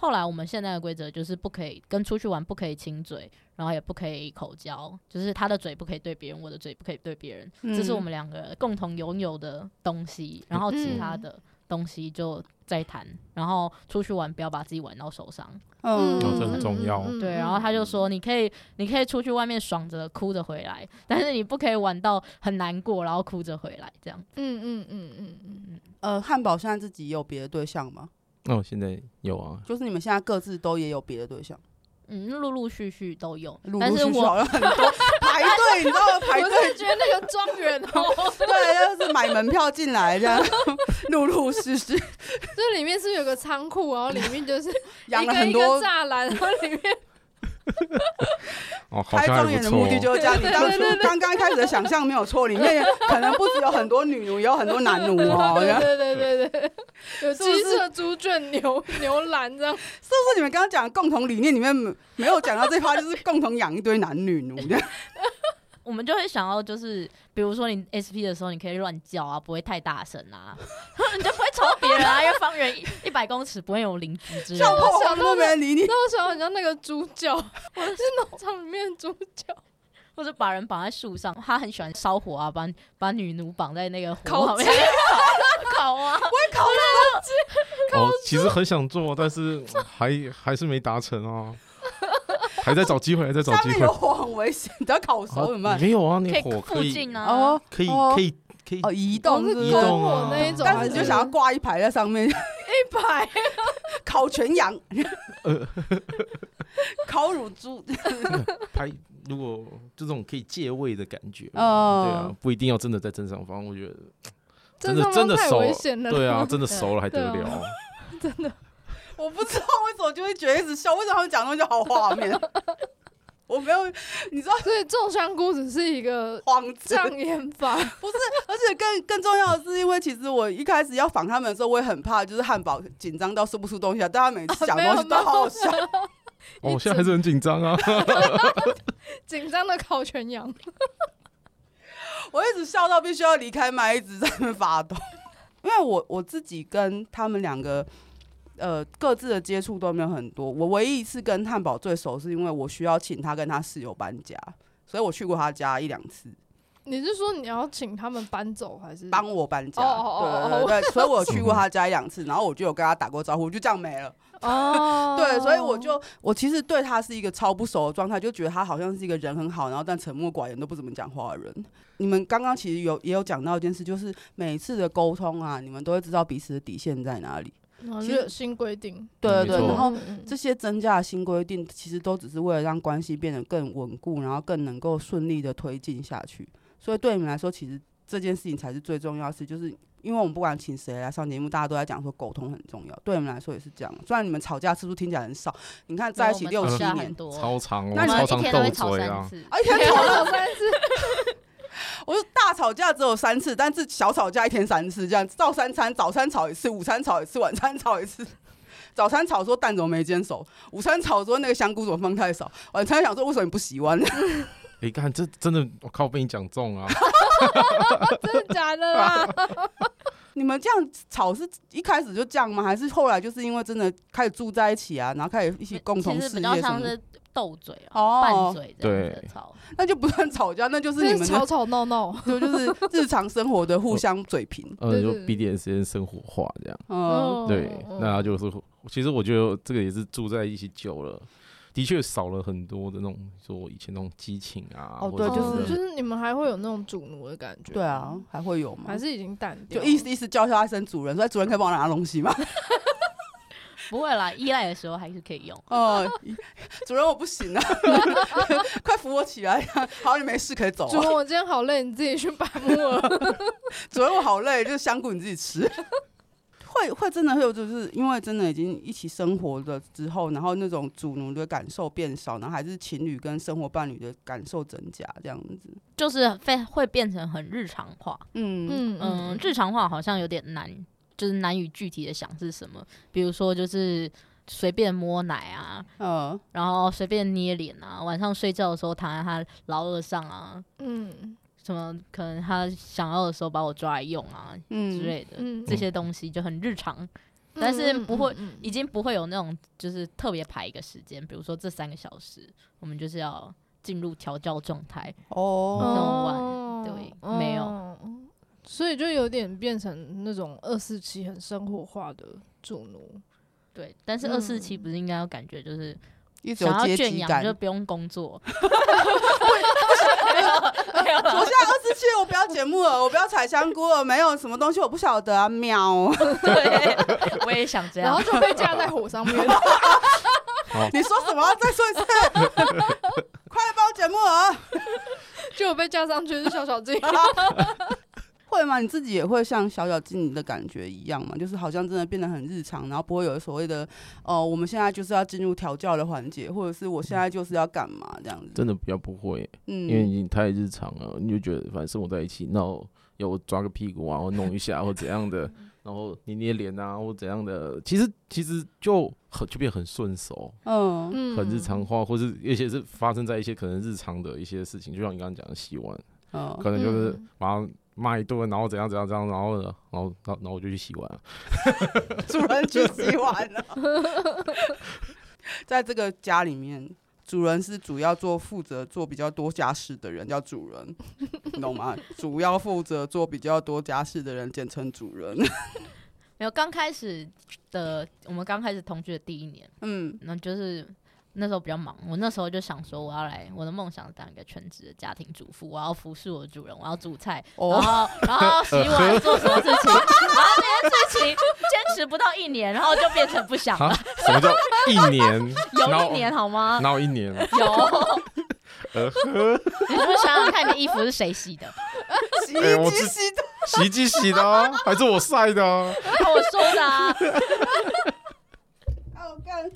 后来我们现在的规则就是不可以跟出去玩，不可以亲嘴，然后也不可以口交，就是他的嘴不可以对别人，我的嘴不可以对别人，嗯、这是我们两个共同拥有的东西。然后其他的东西就再谈。嗯、然后出去玩不要把自己玩到受伤，嗯，这很重要。对，然后他就说，你可以，你可以出去外面爽着哭着回来，但是你不可以玩到很难过，然后哭着回来这样子。嗯。嗯嗯嗯嗯嗯。呃，汉堡现在自己有别的对象吗？哦，现在有啊，就是你们现在各自都也有别的对象，嗯，陆陆续续都有，陆陆续续好像很多排队，你知道吗？排队 觉得那个庄园哦，对，就是买门票进来这样，陆陆续续，这里面是，是有个仓库，然后里面就是 养了很多栅栏，然后里面。哦，开庄园的目的就是这样。你当初刚刚开始的想象没有错，里面可能不只有很多女奴，也有很多男奴哦。对对对对对，有鸡舍、猪圈、牛牛栏这样。是不是你们刚刚讲的共同理念里面没有讲到这话，就是共同养一堆男女奴这样？我们就会想要，就是比如说你 SP 的时候，你可以乱叫啊，不会太大声啊，你就不会吵别人啊，因为方圆一百公尺不会有邻居之类的。像我想都没人理你，那我想很像那个猪叫，我是农场里面的猪叫，或者把人绑在树上，他很喜欢烧火啊，把把女奴绑在那个火烤烤 烤啊，我会烤那个哦，其实很想做，但是还还是没达成啊。还在找机会，还在找机会。有火很危险，你要烤熟怎么办？没有啊，你火可以哦，可以可以可以哦，移动移动啊。那一种，但是你就想要挂一排在上面，一排。烤全羊，烤乳猪，拍如果这种可以借位的感觉，对啊，不一定要真的在正上方，我觉得真的真的熟，对啊，真的熟了还得了，真的。我不知道为什么就会觉得一直笑，为什么他们讲东西好画面？我没有，你知道，所以种香菇只是一个 幌子障眼法，不是，而且更更重要的是，因为其实我一开始要访他们的时候，我也很怕，就是汉堡紧张到说不出东西来，但他每次讲东西都好好笑。哦，我现在还是很紧张啊，紧张的烤全羊，我一直笑到必须要离开麦，一直在那发抖，因为我我自己跟他们两个。呃，各自的接触都没有很多。我唯一一次跟汉堡最熟，是因为我需要请他跟他室友搬家，所以我去过他家一两次。你是说你要请他们搬走，还是帮我搬家？对对对，所以我去过他 家一两次，然后我就有跟他打过招呼，就这样没了。哦，对，所以我就我其实对他是一个超不熟的状态，就觉得他好像是一个人很好，然后但沉默寡言，都不怎么讲话的人。你们刚刚其实有也有讲到一件事，就是每次的沟通啊，你们都会知道彼此的底线在哪里。其实新规定，对对对，然后这些增加的新规定，其实都只是为了让关系变得更稳固，然后更能够顺利的推进下去。所以对你们来说，其实这件事情才是最重要的事，就是因为我们不管请谁来上节目，大家都在讲说沟通很重要。对你们来说也是这样。虽然你们吵架次数听起来很少，你看在一起六七年，超长，那你们一天都会吵三次，一天吵了三次。我说大吵架只有三次，但是小吵架一天三次，这样照三餐，早餐吵一次，午餐吵一次，晚餐吵一次。早餐吵说蛋怎么没煎熟，午餐吵说那个香菇怎么放太少，晚餐想说为什么你不洗碗？你 看这真的，我靠，被你讲中啊！真的假的啦？你们这样吵是一开始就这样吗？还是后来就是因为真的开始住在一起啊，然后开始一起共同事业什么？斗嘴哦，拌嘴这样子吵，那就不算吵架，那就是你们吵吵闹闹，就就是日常生活的互相嘴贫，呃，就 BDSM 生活化这样，嗯，对，那就是，其实我觉得这个也是住在一起久了。的确少了很多的那种，说以前那种激情啊。哦，对，就是就是你们还会有那种主奴的感觉。对啊，还会有吗？还是已经淡掉？就意思意思叫他一声主人，所以主人可以帮我拿东西吗？不会啦，依赖的时候还是可以用。哦，主人我不行啊，快扶我起来！好，你没事可以走。主人我今天好累，你自己去拔木耳。主人我好累，就是香菇你自己吃。会会真的会有，就是因为真的已经一起生活了之后，然后那种主奴的感受变少，然后还是情侣跟生活伴侣的感受增加，这样子，就是非会变成很日常化。嗯嗯嗯，日常化好像有点难，就是难以具体的想是什么。比如说，就是随便摸奶啊，嗯，然后随便捏脸啊，晚上睡觉的时候躺在他老二上啊，嗯。什么可能他想要的时候把我抓来用啊，嗯、之类的、嗯、这些东西就很日常，嗯、但是不会，嗯嗯嗯、已经不会有那种就是特别排一个时间，比如说这三个小时我们就是要进入调教状态哦，这么晚对，哦、没有，所以就有点变成那种二四七很生活化的主奴，对，但是二四七不是应该要感觉就是。想要圈养就不用工作。没有，没有。我现在二十七，我不要节目了，我不要采香菇了，没有什么东西我不晓得啊，喵。对，我也想这样，然后就被架在火上面。你说什么？再说一次。快来报节目了，就我被架上去是小小静。会吗？你自己也会像小小精灵的感觉一样吗？就是好像真的变得很日常，然后不会有所谓的，哦、呃，我们现在就是要进入调教的环节，或者是我现在就是要干嘛这样子？真的比较不会，嗯，因为已经太日常了，你就觉得反正生活在一起，然后要我抓个屁股啊，或弄一下或怎样的，然后捏捏脸啊或怎样的，其实其实就很就变很顺手，嗯，很日常化，或是而且是发生在一些可能日常的一些事情，就像你刚刚讲的洗碗，嗯，可能就是马上。骂一顿，然后怎样怎样怎样，然后，然后，然后，然后我就去洗碗了。主人去洗碗了。在这个家里面，主人是主要做负责做比较多家事的人，叫主人，你懂吗？主要负责做比较多家事的人，简称主人。没有，刚开始的，我们刚开始同居的第一年，嗯，那就是。那时候比较忙，我那时候就想说，我要来，我的梦想当一个全职的家庭主妇，我要服侍我的主人，我要煮菜，然后然后洗碗，做什么事情，然后这些事情坚持不到一年，然后就变成不想了。什么叫一年？有一年好吗？哪有一年？有。你是不是想想看，你的衣服是谁洗的？洗衣机洗的，洗衣机洗的，还是我晒的？我说的啊。好干。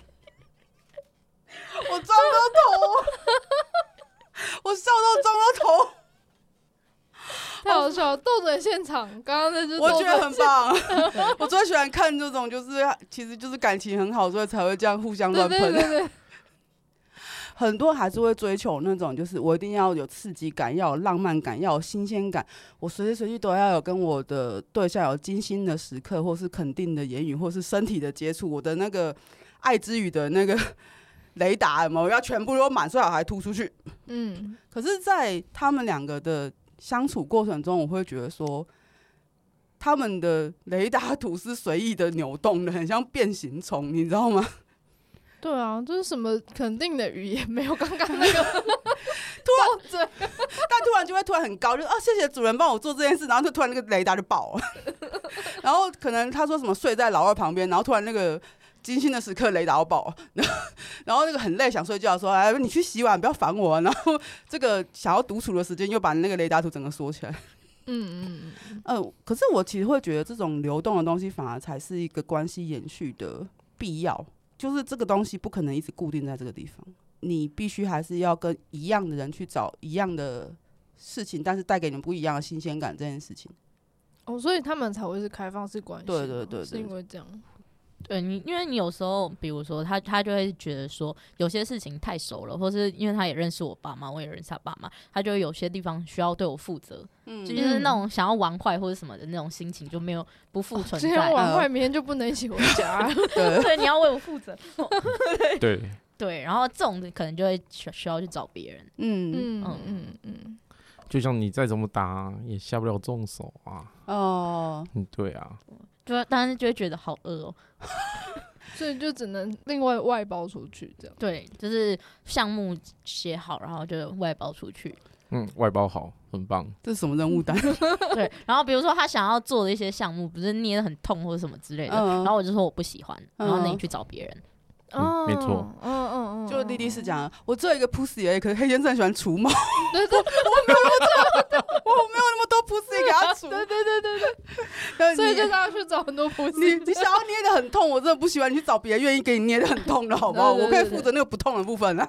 我撞到头，我笑到撞到头，太好笑了！斗嘴现场，刚刚那只我觉得很棒。我最喜欢看这种，就是其实就是感情很好，所以才会这样互相乱喷。很多还是会追求那种，就是我一定要有刺激感，要有浪漫感，要有新鲜感。我随时随地都要有跟我的对象有精心的时刻，或是肯定的言语，或是身体的接触。我的那个爱之语的那个。雷达有没有要全部都满，最好还突出去。嗯，可是，在他们两个的相处过程中，我会觉得说，他们的雷达图是随意的扭动的，很像变形虫，你知道吗？对啊，就是什么肯定的语言没有刚刚那个 突然对，但突然就会突然很高，就啊谢谢主人帮我做这件事，然后就突然那个雷达就爆了，然后可能他说什么睡在老二旁边，然后突然那个。精心的时刻，雷达爆，然后那个很累，想睡觉，说：“哎，你去洗碗，不要烦我。”然后这个想要独处的时间，又把那个雷达图整个缩起来。嗯嗯嗯。呃，可是我其实会觉得，这种流动的东西，反而才是一个关系延续的必要。就是这个东西不可能一直固定在这个地方，你必须还是要跟一样的人去找一样的事情，但是带给你们不一样的新鲜感这件事情。哦，所以他们才会是开放式关系。对对对，对，是因为这样。对你，因为你有时候，比如说他，他就会觉得说，有些事情太熟了，或是因为他也认识我爸妈，我也认识他爸妈，他就会有些地方需要对我负责，嗯，就是那种想要玩坏或者什么的那种心情就没有不复存在。今天玩坏，明天就不能一起回家。对，对，你要为我负责。对，对，然后这种可能就会需需要去找别人。嗯嗯嗯嗯嗯，就像你再怎么打也下不了重手啊。哦，嗯，对啊，就当时就会觉得好饿哦，所以就只能另外外包出去这样。对，就是项目写好，然后就外包出去。嗯，外包好，很棒。这是什么任务单？对，然后比如说他想要做的一些项目，不是捏的很痛或者什么之类的，嗯、然后我就说我不喜欢，然后那你去找别人。嗯，没错。嗯嗯嗯，就莉莉是讲，我只有一个 pussy，可是黑先生很喜欢除毛。对对，我没有那么多，我没有那么多 pussy 给他除。对对对对对。所以就是要去找很多 pussy。你你想要捏的很痛，我真的不喜欢。你去找别人愿意给你捏的很痛的，好不好？我可以负责那个不痛的部分啊。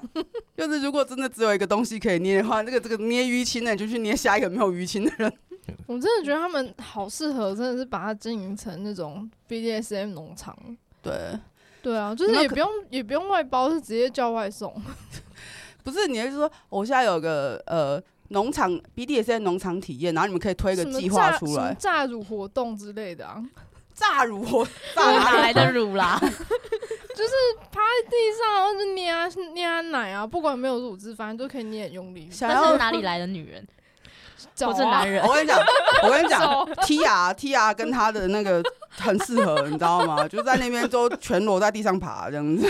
就是如果真的只有一个东西可以捏的话，那个这个捏淤青的，你就去捏下一个没有淤青的人。我真的觉得他们好适合，真的是把它经营成那种 BDSM 农场。对。对啊，就是也不用也不用外包，是直接叫外送。不是，你是说我现在有个呃农场 BDSM 农场体验，然后你们可以推个计划出来，炸乳活动之类的啊？炸乳活，炸哪来的乳啦？就是趴在地上，或者捏啊捏啊奶啊，不管没有乳汁，反正都可以捏很用力。想要哪里来的女人？或者男人？我跟你讲，我跟你讲，Tia Tia 跟他的那个。很适合，你知道吗？就在那边都全裸在地上爬这样子，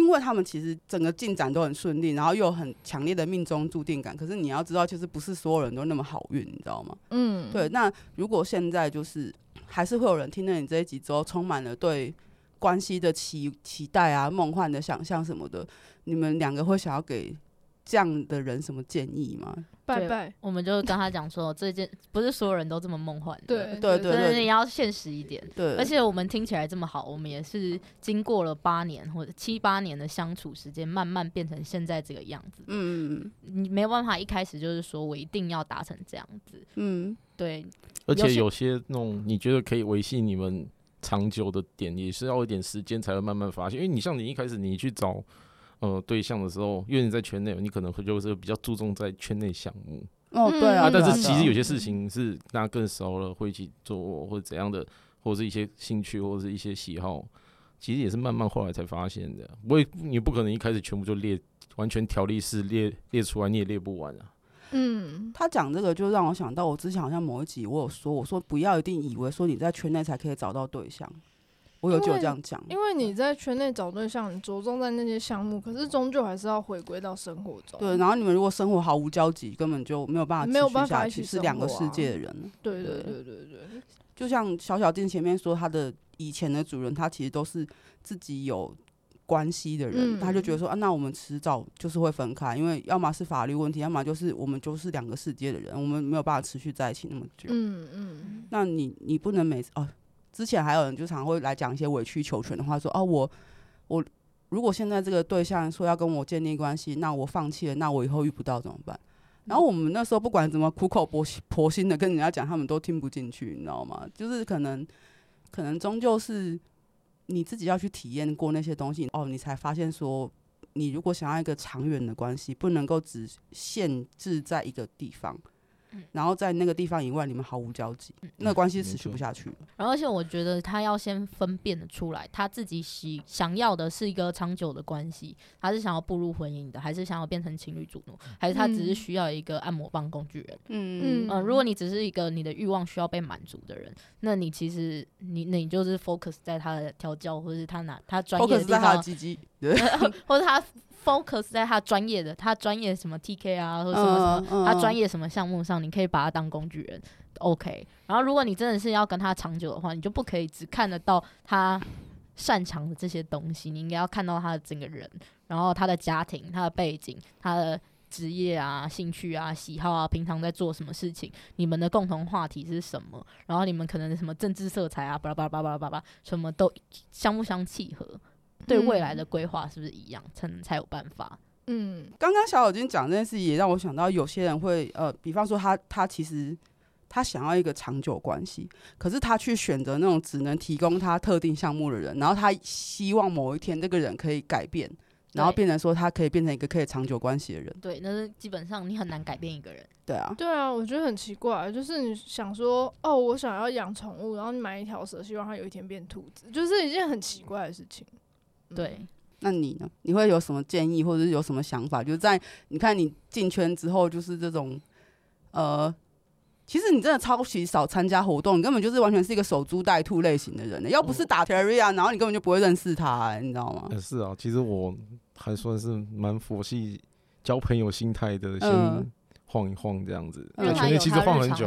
因为他们其实整个进展都很顺利，然后又有很强烈的命中注定感。可是你要知道，就是不是所有人都那么好运，你知道吗？嗯，对。那如果现在就是还是会有人听了你这一集之后，充满了对关系的期期待啊、梦幻的想象什么的，你们两个会想要给这样的人什么建议吗？拜拜，我们就跟他讲说，这件不是所有人都这么梦幻的，对对对，你要现实一点。对，而且我们听起来这么好，我们也是经过了八年或者七八年的相处时间，慢慢变成现在这个样子。嗯，你没有办法一开始就是说我一定要达成这样子。嗯，对。而且有些那种你觉得可以维系你们长久的点，也是要一点时间才会慢慢发现。因为你像你一开始你去找。呃，对象的时候，因为你在圈内，你可能会就是比较注重在圈内项目。哦，对啊。但是其实有些事情是大家更熟了，会一起做或者怎样的，或者是一些兴趣或者是一些喜好，其实也是慢慢后来才发现的。不会，你不可能一开始全部就列完全条例式列列出来，你也列不完啊。嗯，他讲这个就让我想到，我之前好像某一集我有说，我说不要一定以为说你在圈内才可以找到对象。我有就有这样讲，因为你在圈内找对象，你着重在那些项目，可是终究还是要回归到生活中。对，然后你们如果生活毫无交集，根本就没有办法，没有办法去，是两个世界的人。对对对对对，就像小小静前面说，他的以前的主人，他其实都是自己有关系的人，嗯、他就觉得说啊，那我们迟早就是会分开，因为要么是法律问题，要么就是我们就是两个世界的人，我们没有办法持续在一起那么久。嗯嗯，那你你不能每次哦。之前还有人就常会来讲一些委曲求全的话，说：“哦，我我如果现在这个对象说要跟我建立关系，那我放弃了，那我以后遇不到怎么办？”然后我们那时候不管怎么苦口婆心婆心的跟人家讲，他们都听不进去，你知道吗？就是可能可能终究是你自己要去体验过那些东西哦，你才发现说，你如果想要一个长远的关系，不能够只限制在一个地方。然后在那个地方以外，你们毫无交集，嗯、那关系持续不下去。然后，而且我觉得他要先分辨得出来，他自己喜想要的是一个长久的关系，他是想要步入婚姻的，还是想要变成情侣主奴，还是他只是需要一个按摩棒工具人？嗯嗯、呃、如果你只是一个你的欲望需要被满足的人，那你其实你你就是 focus 在他的调教，或者是他哪他专业的地方，或者他。Focus 在他专业的，他专业什么 TK 啊，或者什么什么，嗯嗯、他专业什么项目上，你可以把他当工具人，OK。然后，如果你真的是要跟他长久的话，你就不可以只看得到他擅长的这些东西，你应该要看到他的整个人，然后他的家庭、他的背景、他的职业啊、兴趣啊、喜好啊，平常在做什么事情，你们的共同话题是什么，然后你们可能什么政治色彩啊，巴拉巴拉巴拉巴拉，什么都相不相契合。对未来的规划是不是一样，才能才有办法？嗯，刚刚小小金讲这件事，也让我想到有些人会呃，比方说他他其实他想要一个长久关系，可是他去选择那种只能提供他特定项目的人，然后他希望某一天这个人可以改变，然后变成说他可以变成一个可以长久关系的人。对，那是基本上你很难改变一个人。对啊，对啊，我觉得很奇怪，就是你想说哦，我想要养宠物，然后你买一条蛇，希望它有一天变兔子，就是一件很奇怪的事情。对，那你呢？你会有什么建议，或者是有什么想法？就是在你看你进圈之后，就是这种，呃，其实你真的超级少参加活动，你根本就是完全是一个守株待兔类型的人。要不是打 Terraria，然后你根本就不会认识他，你知道吗？是啊，其实我还算是蛮佛系交朋友心态的，先晃一晃这样子。在圈内其实晃很久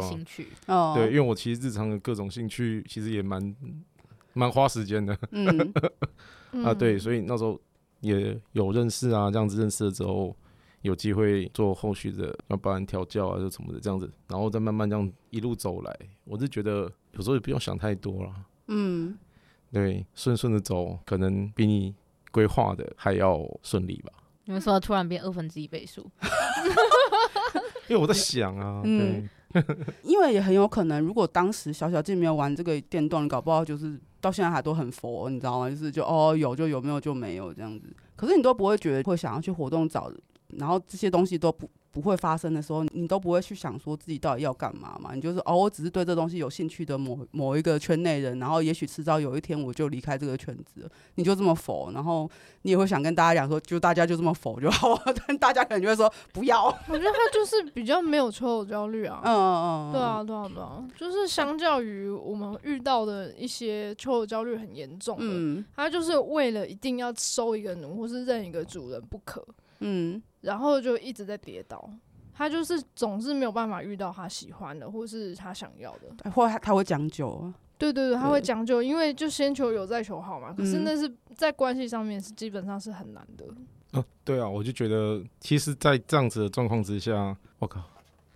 啊，对，因为我其实日常的各种兴趣其实也蛮蛮花时间的。嗯。啊，对，所以那时候也有认识啊，这样子认识了之后，有机会做后续的，要不然调教啊，就什么的这样子，然后再慢慢这样一路走来，我是觉得有时候也不用想太多了，嗯，对，顺顺的走，可能比你规划的还要顺利吧。你们说突然变二分之一倍数，因为我在想啊，对。嗯 因为也很有可能，如果当时小小静没有玩这个电动，搞不好就是到现在还都很佛，你知道吗？就是就哦有就有，没有就没有这样子。可是你都不会觉得会想要去活动找，然后这些东西都不。不会发生的时候，你都不会去想说自己到底要干嘛嘛？你就是哦，我只是对这东西有兴趣的某某一个圈内人，然后也许迟早有一天我就离开这个圈子，你就这么否，然后你也会想跟大家讲说，就大家就这么否就好，但大家可能就会说不要。我觉得他就是比较没有求偶焦虑啊。嗯嗯嗯。对啊对啊对啊，就是相较于我们遇到的一些求偶焦虑很严重的，嗯，他就是为了一定要收一个奴或是认一个主人不可。嗯。然后就一直在跌倒，他就是总是没有办法遇到他喜欢的，或是他想要的，或他他会将就啊。对对对，他会将就，因为就先求有再求好嘛。可是那是在关系上面是基本上是很难的。嗯、啊，对啊，我就觉得，其实，在这样子的状况之下，我靠，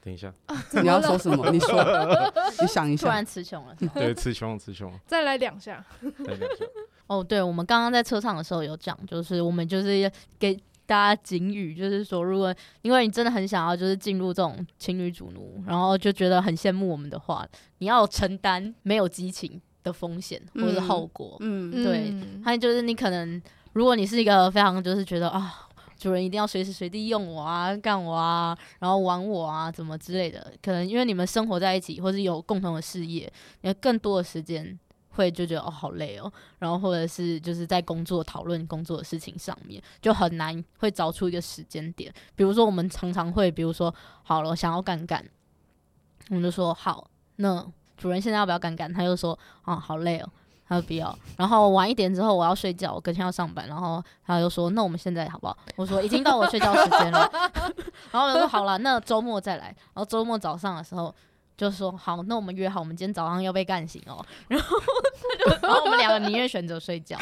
等一下，啊、你要说什么？你说，你想一下，突然词穷了，对，词穷了，词穷了，再来两下，再两下。哦，对，我们刚刚在车上的时候有讲，就是我们就是给。大家警语就是说，如果因为你真的很想要，就是进入这种情侣主奴，然后就觉得很羡慕我们的话，你要承担没有激情的风险或者是后果。嗯，对，还有就是你可能，如果你是一个非常就是觉得啊，主人一定要随时随地用我啊、干我啊，然后玩我啊，怎么之类的，可能因为你们生活在一起，或是有共同的事业，你有更多的时间。会就觉得哦好累哦，然后或者是就是在工作讨论工作的事情上面就很难会找出一个时间点。比如说我们常常会，比如说好了想要干干，我们就说好，那主人现在要不要干干？他就说啊好累哦，他说不要。然后晚一点之后我要睡觉，我隔天要上班，然后他就说那我们现在好不好？我说已经到我睡觉时间了，然后我说好了，那周末再来。然后周末早上的时候。就说好，那我们约好，我们今天早上要被干醒哦。然后，然后我们两个宁愿选择睡觉。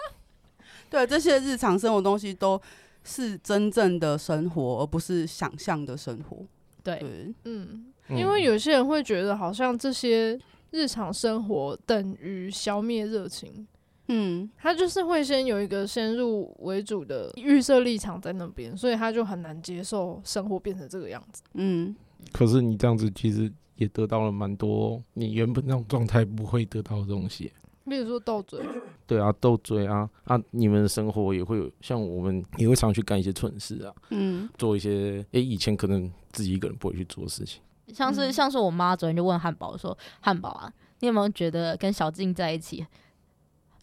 对，这些日常生活东西都是真正的生活，而不是想象的生活。对，对嗯，因为有些人会觉得，好像这些日常生活等于消灭热情。嗯，他就是会先有一个先入为主的预设立场在那边，所以他就很难接受生活变成这个样子。嗯。可是你这样子其实也得到了蛮多你原本那种状态不会得到的东西，比如说斗嘴。对啊，斗嘴啊啊！你们的生活也会有，像我们也会常去干一些蠢事啊，嗯，做一些诶、欸、以前可能自己一个人不会去做的事情。像是像是我妈昨天就问汉堡说：“汉堡啊，你有没有觉得跟小静在一起，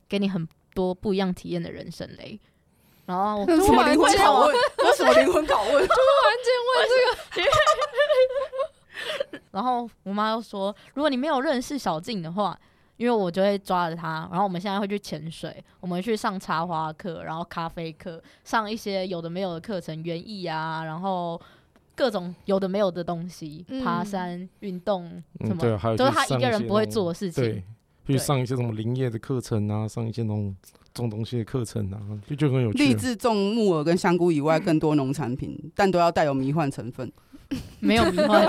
给你很多不一样体验的人生嘞？”然后我 什么灵魂拷问？我什么灵魂拷问？突然间问这个。然后我妈又说，如果你没有认识小静的话，因为我就会抓着她。然后我们现在会去潜水，我们去上插花课，然后咖啡课，上一些有的没有的课程，园艺啊，然后各种有的没有的东西，嗯、爬山、运动什么，嗯、对，还有都是她一个人不会做的事情。对，去上一些什么林业的课程啊，上一些那种。种东西的课程啊，就就很有趣。立志种木耳跟香菇以外，更多农产品，嗯、但都要带有迷幻成分。没有迷幻。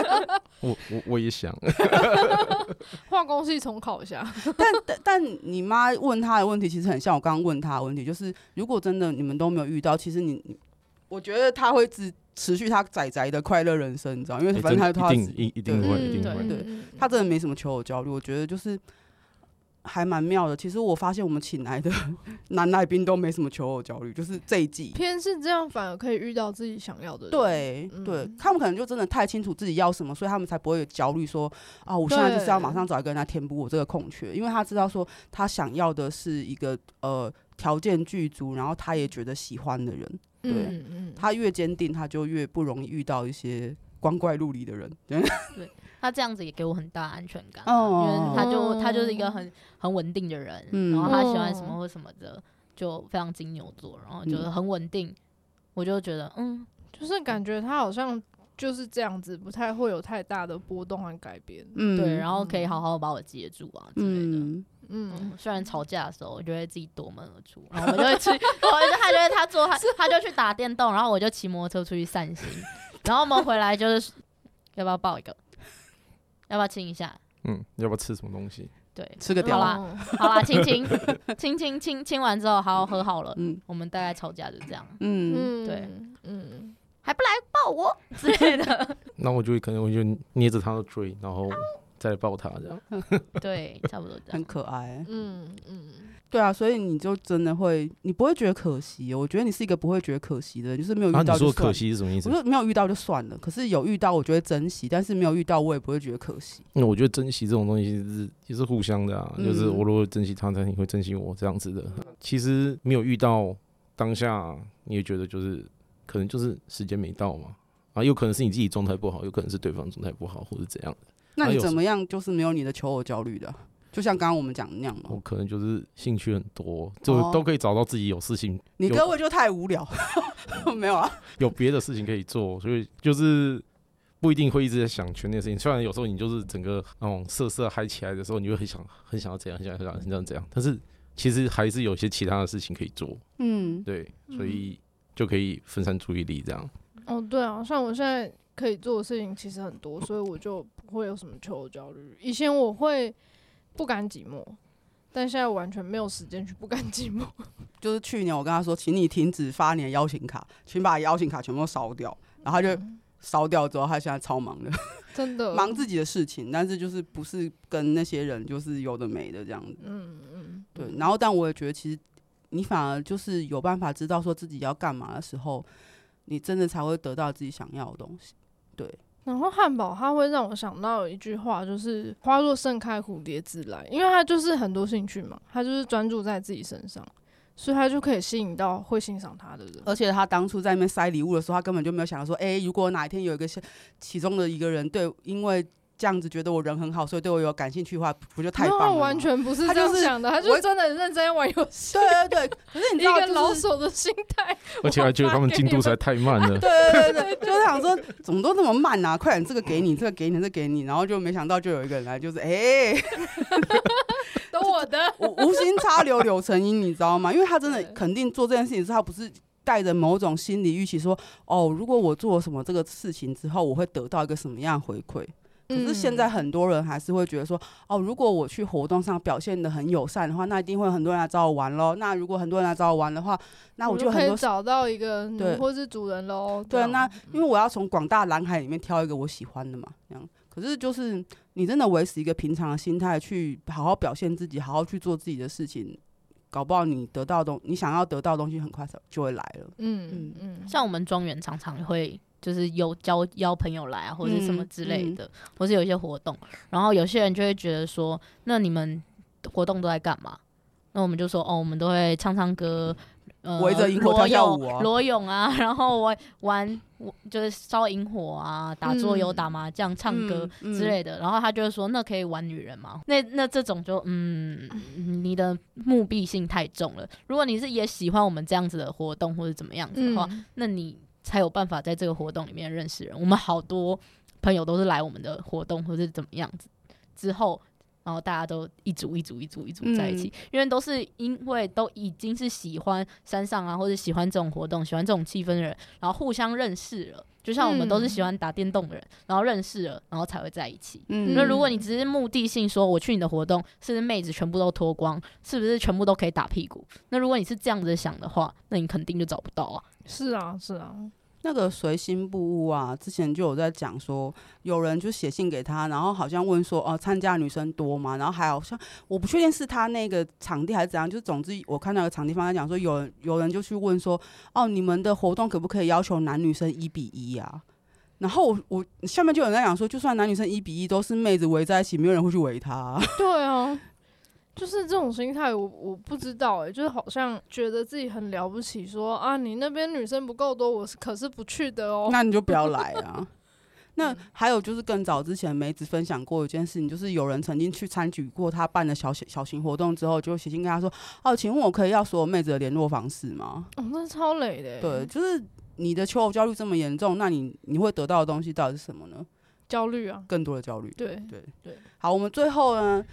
我我我也想。化工系重考一下。但但但你妈问他的问题，其实很像我刚刚问他的问题，就是如果真的你们都没有遇到，其实你，我觉得他会持持续他仔仔的快乐人生，你知道？因为反正他他一定一定会一定会，对，他真的没什么求偶焦虑。我觉得就是。还蛮妙的。其实我发现我们请来的 男来宾都没什么求偶焦虑，就是这一季偏是这样，反而可以遇到自己想要的人。对、嗯、对，他们可能就真的太清楚自己要什么，所以他们才不会有焦虑，说啊，我现在就是要马上找一个人来填补我这个空缺，因为他知道说他想要的是一个呃条件具足，然后他也觉得喜欢的人。对，嗯嗯、他越坚定，他就越不容易遇到一些光怪陆离的人。对。对他这样子也给我很大安全感，因为他就他就是一个很很稳定的人，然后他喜欢什么或什么的，就非常金牛座，然后就是很稳定，我就觉得嗯，就是感觉他好像就是这样子，不太会有太大的波动和改变，嗯，对，然后可以好好把我接住啊之类的，嗯，虽然吵架的时候，我就会自己夺门而出，然后我就会去，我他就会他坐他他就去打电动，然后我就骑摩托车出去散心，然后我们回来就是要不要抱一个？要不要亲一下？嗯，要不要吃什么东西？对，吃个屌。好啦，好啦，亲亲，亲亲亲亲完之后，好好和好了。嗯，我们大概吵架就这样。嗯，对，嗯，还不来抱我之类的。那我就可能我就捏着他的嘴，然后再抱他这样。对，差不多这样。很可爱。嗯嗯。对啊，所以你就真的会，你不会觉得可惜。我觉得你是一个不会觉得可惜的人，就是没有遇到就算。啊，你说可惜是什么意思？我说没有遇到就算了，可是有遇到，我觉得珍惜；但是没有遇到，我也不会觉得可惜。那我觉得珍惜这种东西是也是互相的啊，嗯、就是我如果珍惜他，他你会珍惜我这样子的。其实没有遇到当下，你也觉得就是可能就是时间没到嘛，啊，有可能是你自己状态不好，有可能是对方状态不好，或者怎样的。那你怎么样就是没有你的求偶焦虑的？就像刚刚我们讲的那样嘛，我可能就是兴趣很多，就都可以找到自己有事情。哦、你各位就太无聊，没有啊？有别的事情可以做，所以就是不一定会一直在想圈内的事情。虽然有时候你就是整个那种色色嗨起来的时候，你就会很想很想要怎样，很想很想很想怎样，但是其实还是有些其他的事情可以做。嗯，对，所以就可以分散注意力这样。哦，对啊，像我现在可以做的事情其实很多，所以我就不会有什么求偶焦虑。以前我会。不甘寂寞，但现在完全没有时间去不甘寂寞。就是去年我跟他说，请你停止发你的邀请卡，请把邀请卡全部都烧掉。然后他就烧掉之后，他现在超忙的，真的忙自己的事情，但是就是不是跟那些人就是有的没的这样子。嗯嗯，对。然后，但我也觉得，其实你反而就是有办法知道说自己要干嘛的时候，你真的才会得到自己想要的东西。对。然后汉堡它会让我想到一句话，就是“花若盛开，蝴蝶自来”，因为它就是很多兴趣嘛，它就是专注在自己身上，所以它就可以吸引到会欣赏它的人。而且他当初在那边塞礼物的时候，他根本就没有想到说，哎，如果哪一天有一个其中的一个人对，因为。这样子觉得我人很好，所以对我有感兴趣的话，不就太棒了？完全不是这样想的，他就是真的很认真玩游戏。对对对，可是你知道，一个老手的心态。而且还觉得他们进度实在太慢了。对对对，就是想说怎么都这么慢啊！快点，这个给你，这个给你，这个给你，然后就没想到就有一个人来，就是哎，都我的，无心插柳柳成荫，你知道吗？因为他真的肯定做这件事情，是他不是带着某种心理预期说，哦，如果我做了什么这个事情之后，我会得到一个什么样的回馈。可是现在很多人还是会觉得说，哦，如果我去活动上表现得很友善的话，那一定会有很多人来找我玩喽。那如果很多人来找我玩的话，那我就很多可以找到一个对，或是主人喽。对，那因为我要从广大蓝海里面挑一个我喜欢的嘛，这样。可是就是你真的维持一个平常的心态，去好好表现自己，好好去做自己的事情，搞不好你得到东，你想要得到的东西，很快就会来了。嗯嗯嗯，像我们庄园常常会。就是有交邀朋友来啊，或者什么之类的，嗯嗯、或是有一些活动，然后有些人就会觉得说，那你们活动都在干嘛？那我们就说，哦，我们都会唱唱歌，呃，围着萤火跳跳舞啊，裸泳啊，然后玩玩，就是烧萤火啊，打桌游、打麻将、唱歌之类的。然后他就会说，那可以玩女人吗？那那这种就，嗯，你的目的性太重了。如果你是也喜欢我们这样子的活动或者怎么样子的话，嗯、那你。才有办法在这个活动里面认识人。我们好多朋友都是来我们的活动或者怎么样子之后，然后大家都一组一组一组一组在一起，嗯、因为都是因为都已经是喜欢山上啊，或者喜欢这种活动、喜欢这种气氛的人，然后互相认识了。就像我们都是喜欢打电动的人，然后认识了，然后才会在一起。嗯，那如果你只是目的性说，我去你的活动，是不是妹子全部都脱光，是不是全部都可以打屁股？那如果你是这样子想的话，那你肯定就找不到啊。是啊，是啊。那个随心不屋啊，之前就有在讲说，有人就写信给他，然后好像问说，哦、参加女生多吗？然后还好像我不确定是他那个场地还是怎样，就总之我看到个场地方在讲说，有人有人就去问说，哦，你们的活动可不可以要求男女生一比一啊？然后我我下面就有人在讲说，就算男女生一比一，都是妹子围在一起，没有人会去围他、对啊。就是这种心态，我我不知道哎、欸，就是好像觉得自己很了不起说，说啊，你那边女生不够多，我是可是不去的哦。那你就不要来啊。那还有就是更早之前梅子分享过一件事情，就是有人曾经去参举过他办的小小型活动之后，就写信跟他说，哦，请问我可以要所有妹子的联络方式吗？哦，那超累的、欸。对，就是你的求偶焦虑这么严重，那你你会得到的东西到底是什么呢？焦虑啊，更多的焦虑。对对对。好，我们最后呢？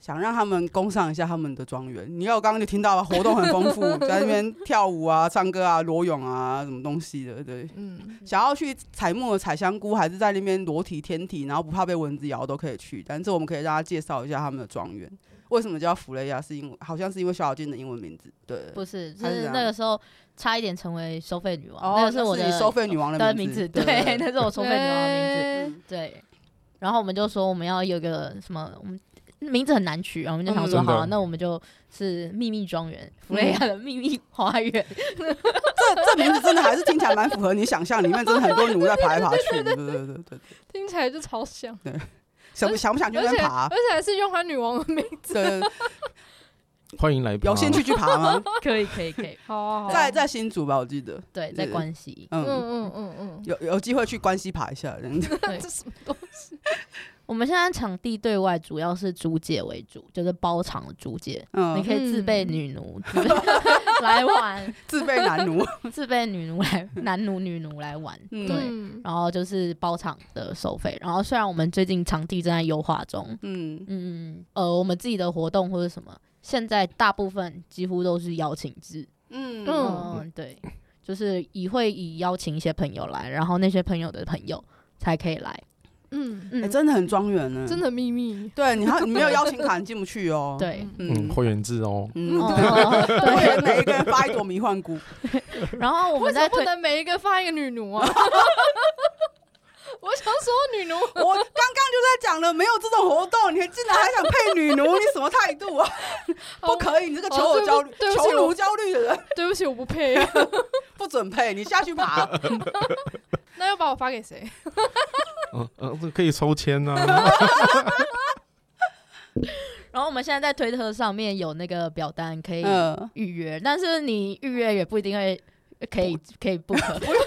想让他们攻上一下他们的庄园。你要刚刚就听到了活动很丰富，在那边跳舞啊、唱歌啊、裸泳啊，什么东西的，对。嗯。想要去采木耳采香菇，还是在那边裸体天体，然后不怕被蚊子咬，都可以去。但是我们可以让他介绍一下他们的庄园。为什么叫弗雷亚？是因为好像是因为小小静的英文名字。对。不是，就是那个时候差一点成为收费女王。哦，那个是我的收费女王的名字。对，那是我收费女王的名字。对。然后我们就说我们要有个什么我们。名字很难取，然后我们就想说，好，那我们就是秘密庄园，弗雷亚的秘密花园。这这名字真的还是听起来蛮符合你想象，里面真的很多奴在爬来爬去，对对对对对，听起来就超像。对，想不想不想去那边爬？而且还是用她女王的名字。对，欢迎来，有兴趣去爬吗？可以可以可以，好，在在新竹吧，我记得。对，在关西。嗯嗯嗯嗯，有有机会去关西爬一下，这样子。这什么东西？我们现在场地对外主要是租借为主，就是包场的租借。嗯，你可以自备女奴、嗯、来玩，自备男奴，自备女奴来男奴女奴来玩。嗯、对，然后就是包场的收费。然后虽然我们最近场地正在优化中，嗯嗯呃，我们自己的活动或者什么，现在大部分几乎都是邀请制。嗯嗯，对，就是以会以邀请一些朋友来，然后那些朋友的朋友才可以来。嗯，嗯、欸，真的很庄园呢，真的秘密。对，你还你没有邀请卡，你进不去哦。对，嗯，会员制哦。嗯，对，会员每一个人发一朵迷幻菇。然后我们再不能每一个发一个女奴啊。我想说女奴，我刚刚就在讲了，没有这种活动，你竟然还想配女奴，你什么态度啊？不可以，你这个求偶焦虑、求奴焦虑的人。对不起，我不配，不准配，你下去爬。那要把我发给谁？嗯嗯，这可以抽签啊。然后我们现在在推特上面有那个表单可以预约，嗯、但是你预约也不一定会可以可以 book。我们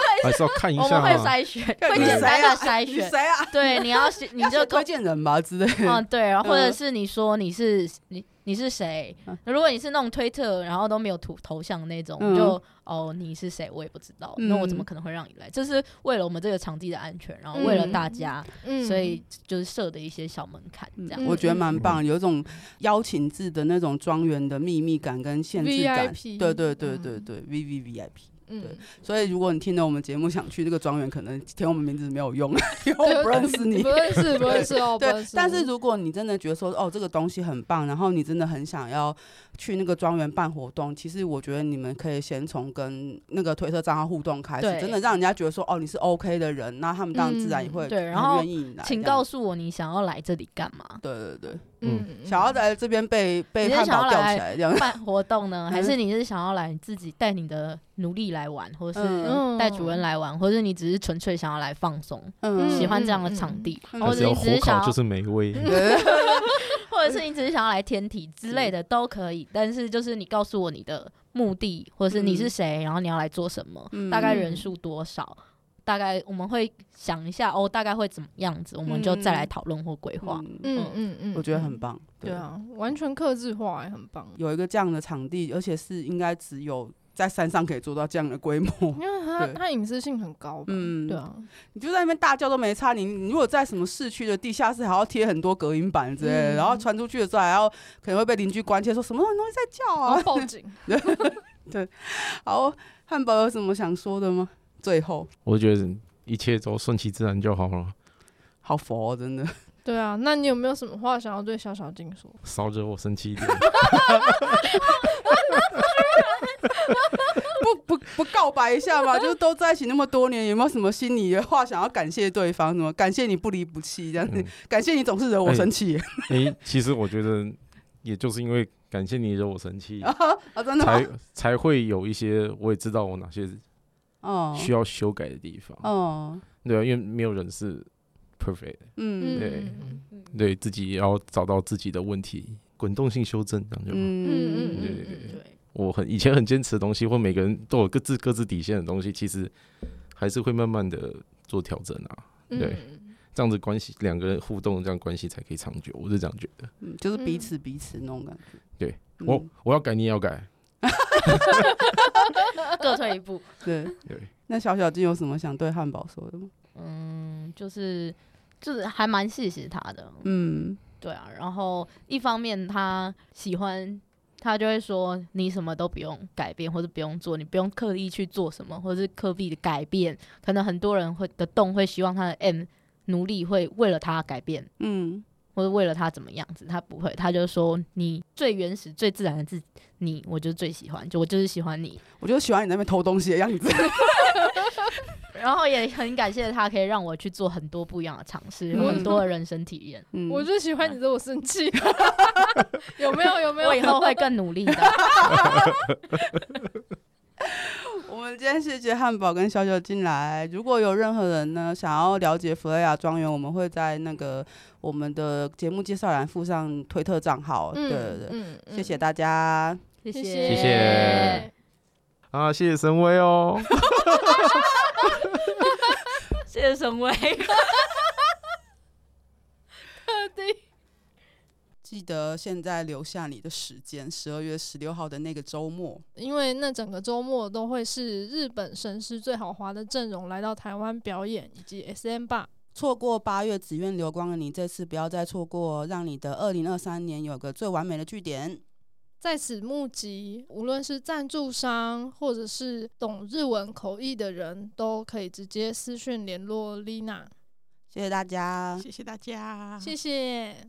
是，我们还是要看一下，我们会筛选，会简单的筛选。谁啊？对，你要 你就推荐人吧之类的。嗯，对，然后或者是你说你是你。你是谁？如果你是那种推特，然后都没有图头像那种，嗯、就哦，你是谁？我也不知道。那、嗯、我怎么可能会让你来？这是为了我们这个场地的安全，然后为了大家，嗯、所以就是设的一些小门槛，这样、嗯。我觉得蛮棒，有一种邀请制的那种庄园的秘密感跟限制感。VIP 对对对对对，V V V I P。对，所以如果你听了我们节目想去这个庄园，可能填我们名字没有用，因为我不认识你，不认识，不认识哦。对，但是如果你真的觉得说，哦，这个东西很棒，然后你真的很想要去那个庄园办活动，其实我觉得你们可以先从跟那个推特账号互动开始，真的让人家觉得说，哦，你是 OK 的人，那他们当然自然也会对，然后愿意来。请告诉我你想要来这里干嘛？对对对。嗯，想要在这边被被汉堡吊起来这样办活动呢，还是你是想要来自己带你的奴隶来玩，或者是带主人来玩，或者你只是纯粹想要来放松，喜欢这样的场地，或者你只是想要就是美味，或者是你只是想要来天体之类的都可以。但是就是你告诉我你的目的，或者是你是谁，然后你要来做什么，大概人数多少。大概我们会想一下哦，大概会怎么样子，我们就再来讨论或规划。嗯嗯嗯，我觉得很棒。对啊，完全克制化，很棒。有一个这样的场地，而且是应该只有在山上可以做到这样的规模，因为它它隐私性很高。嗯，对啊，你就在那边大叫都没差。你你如果在什么市区的地下室，还要贴很多隔音板之类的，然后传出去的时候还要可能会被邻居关切，说什么东西在叫啊，报警。对，好，汉堡有什么想说的吗？最后，我觉得一切都顺其自然就好了。好佛、哦，真的。对啊，那你有没有什么话想要对小小静说？少惹我生气一点。不不告白一下嘛，就是都在一起那么多年，有没有什么心里的话想要感谢对方？什么感谢你不离不弃这样子，嗯、感谢你总是惹我生气。哎、欸欸，其实我觉得，也就是因为感谢你惹我生气 啊，真的才才会有一些，我也知道我哪些哦需要修改的地方哦。对啊，因为没有人是 perfect，嗯，对，对自己也要找到自己的问题，滚动性修正这样就好。嗯嗯对对对。我很 以前很坚持的东西，或每个人都有各自各自底线的东西，其实还是会慢慢的做调整啊。对，这样子关系两个人互动，这样关系才可以长久。我是这样觉得。嗯，就是彼此彼此那种感觉。对，我我要改，你也要改，各退一步。对对。那小小金有什么想对汉堡说的吗？嗯，就是就是还蛮谢谢他的。嗯，对啊。然后一方面他喜欢。他就会说：“你什么都不用改变，或者不用做，你不用刻意去做什么，或者是刻意的改变。可能很多人会的动会希望他的 M 努力会为了他改变，嗯，或者为了他怎么样子，他不会。他就说你最原始、最自然的自，你我就最喜欢，就我就是喜欢你，我就喜欢你那边偷东西的样子。”然后也很感谢他，可以让我去做很多不一样的尝试，有很多的人生体验。嗯、我就喜欢你惹我生气，有没有？有没有？我以后会更努力的。我们今天谢谢汉堡跟小小进来。如果有任何人呢想要了解弗雷亚庄园，我们会在那个我们的节目介绍栏附上推特账号。对对对，嗯嗯、谢谢大家，谢谢谢谢啊，谢谢神威哦。谢谢沈威，特地记得现在留下你的时间，十二月十六号的那个周末，因为那整个周末都会是日本神师最豪华的阵容来到台湾表演，以及 SM 吧。错过八月紫苑流光的你，这次不要再错过，让你的二零二三年有个最完美的据点。在此募集，无论是赞助商或者是懂日文口译的人，都可以直接私讯联络 Lina。谢谢大家，谢谢大家，谢谢。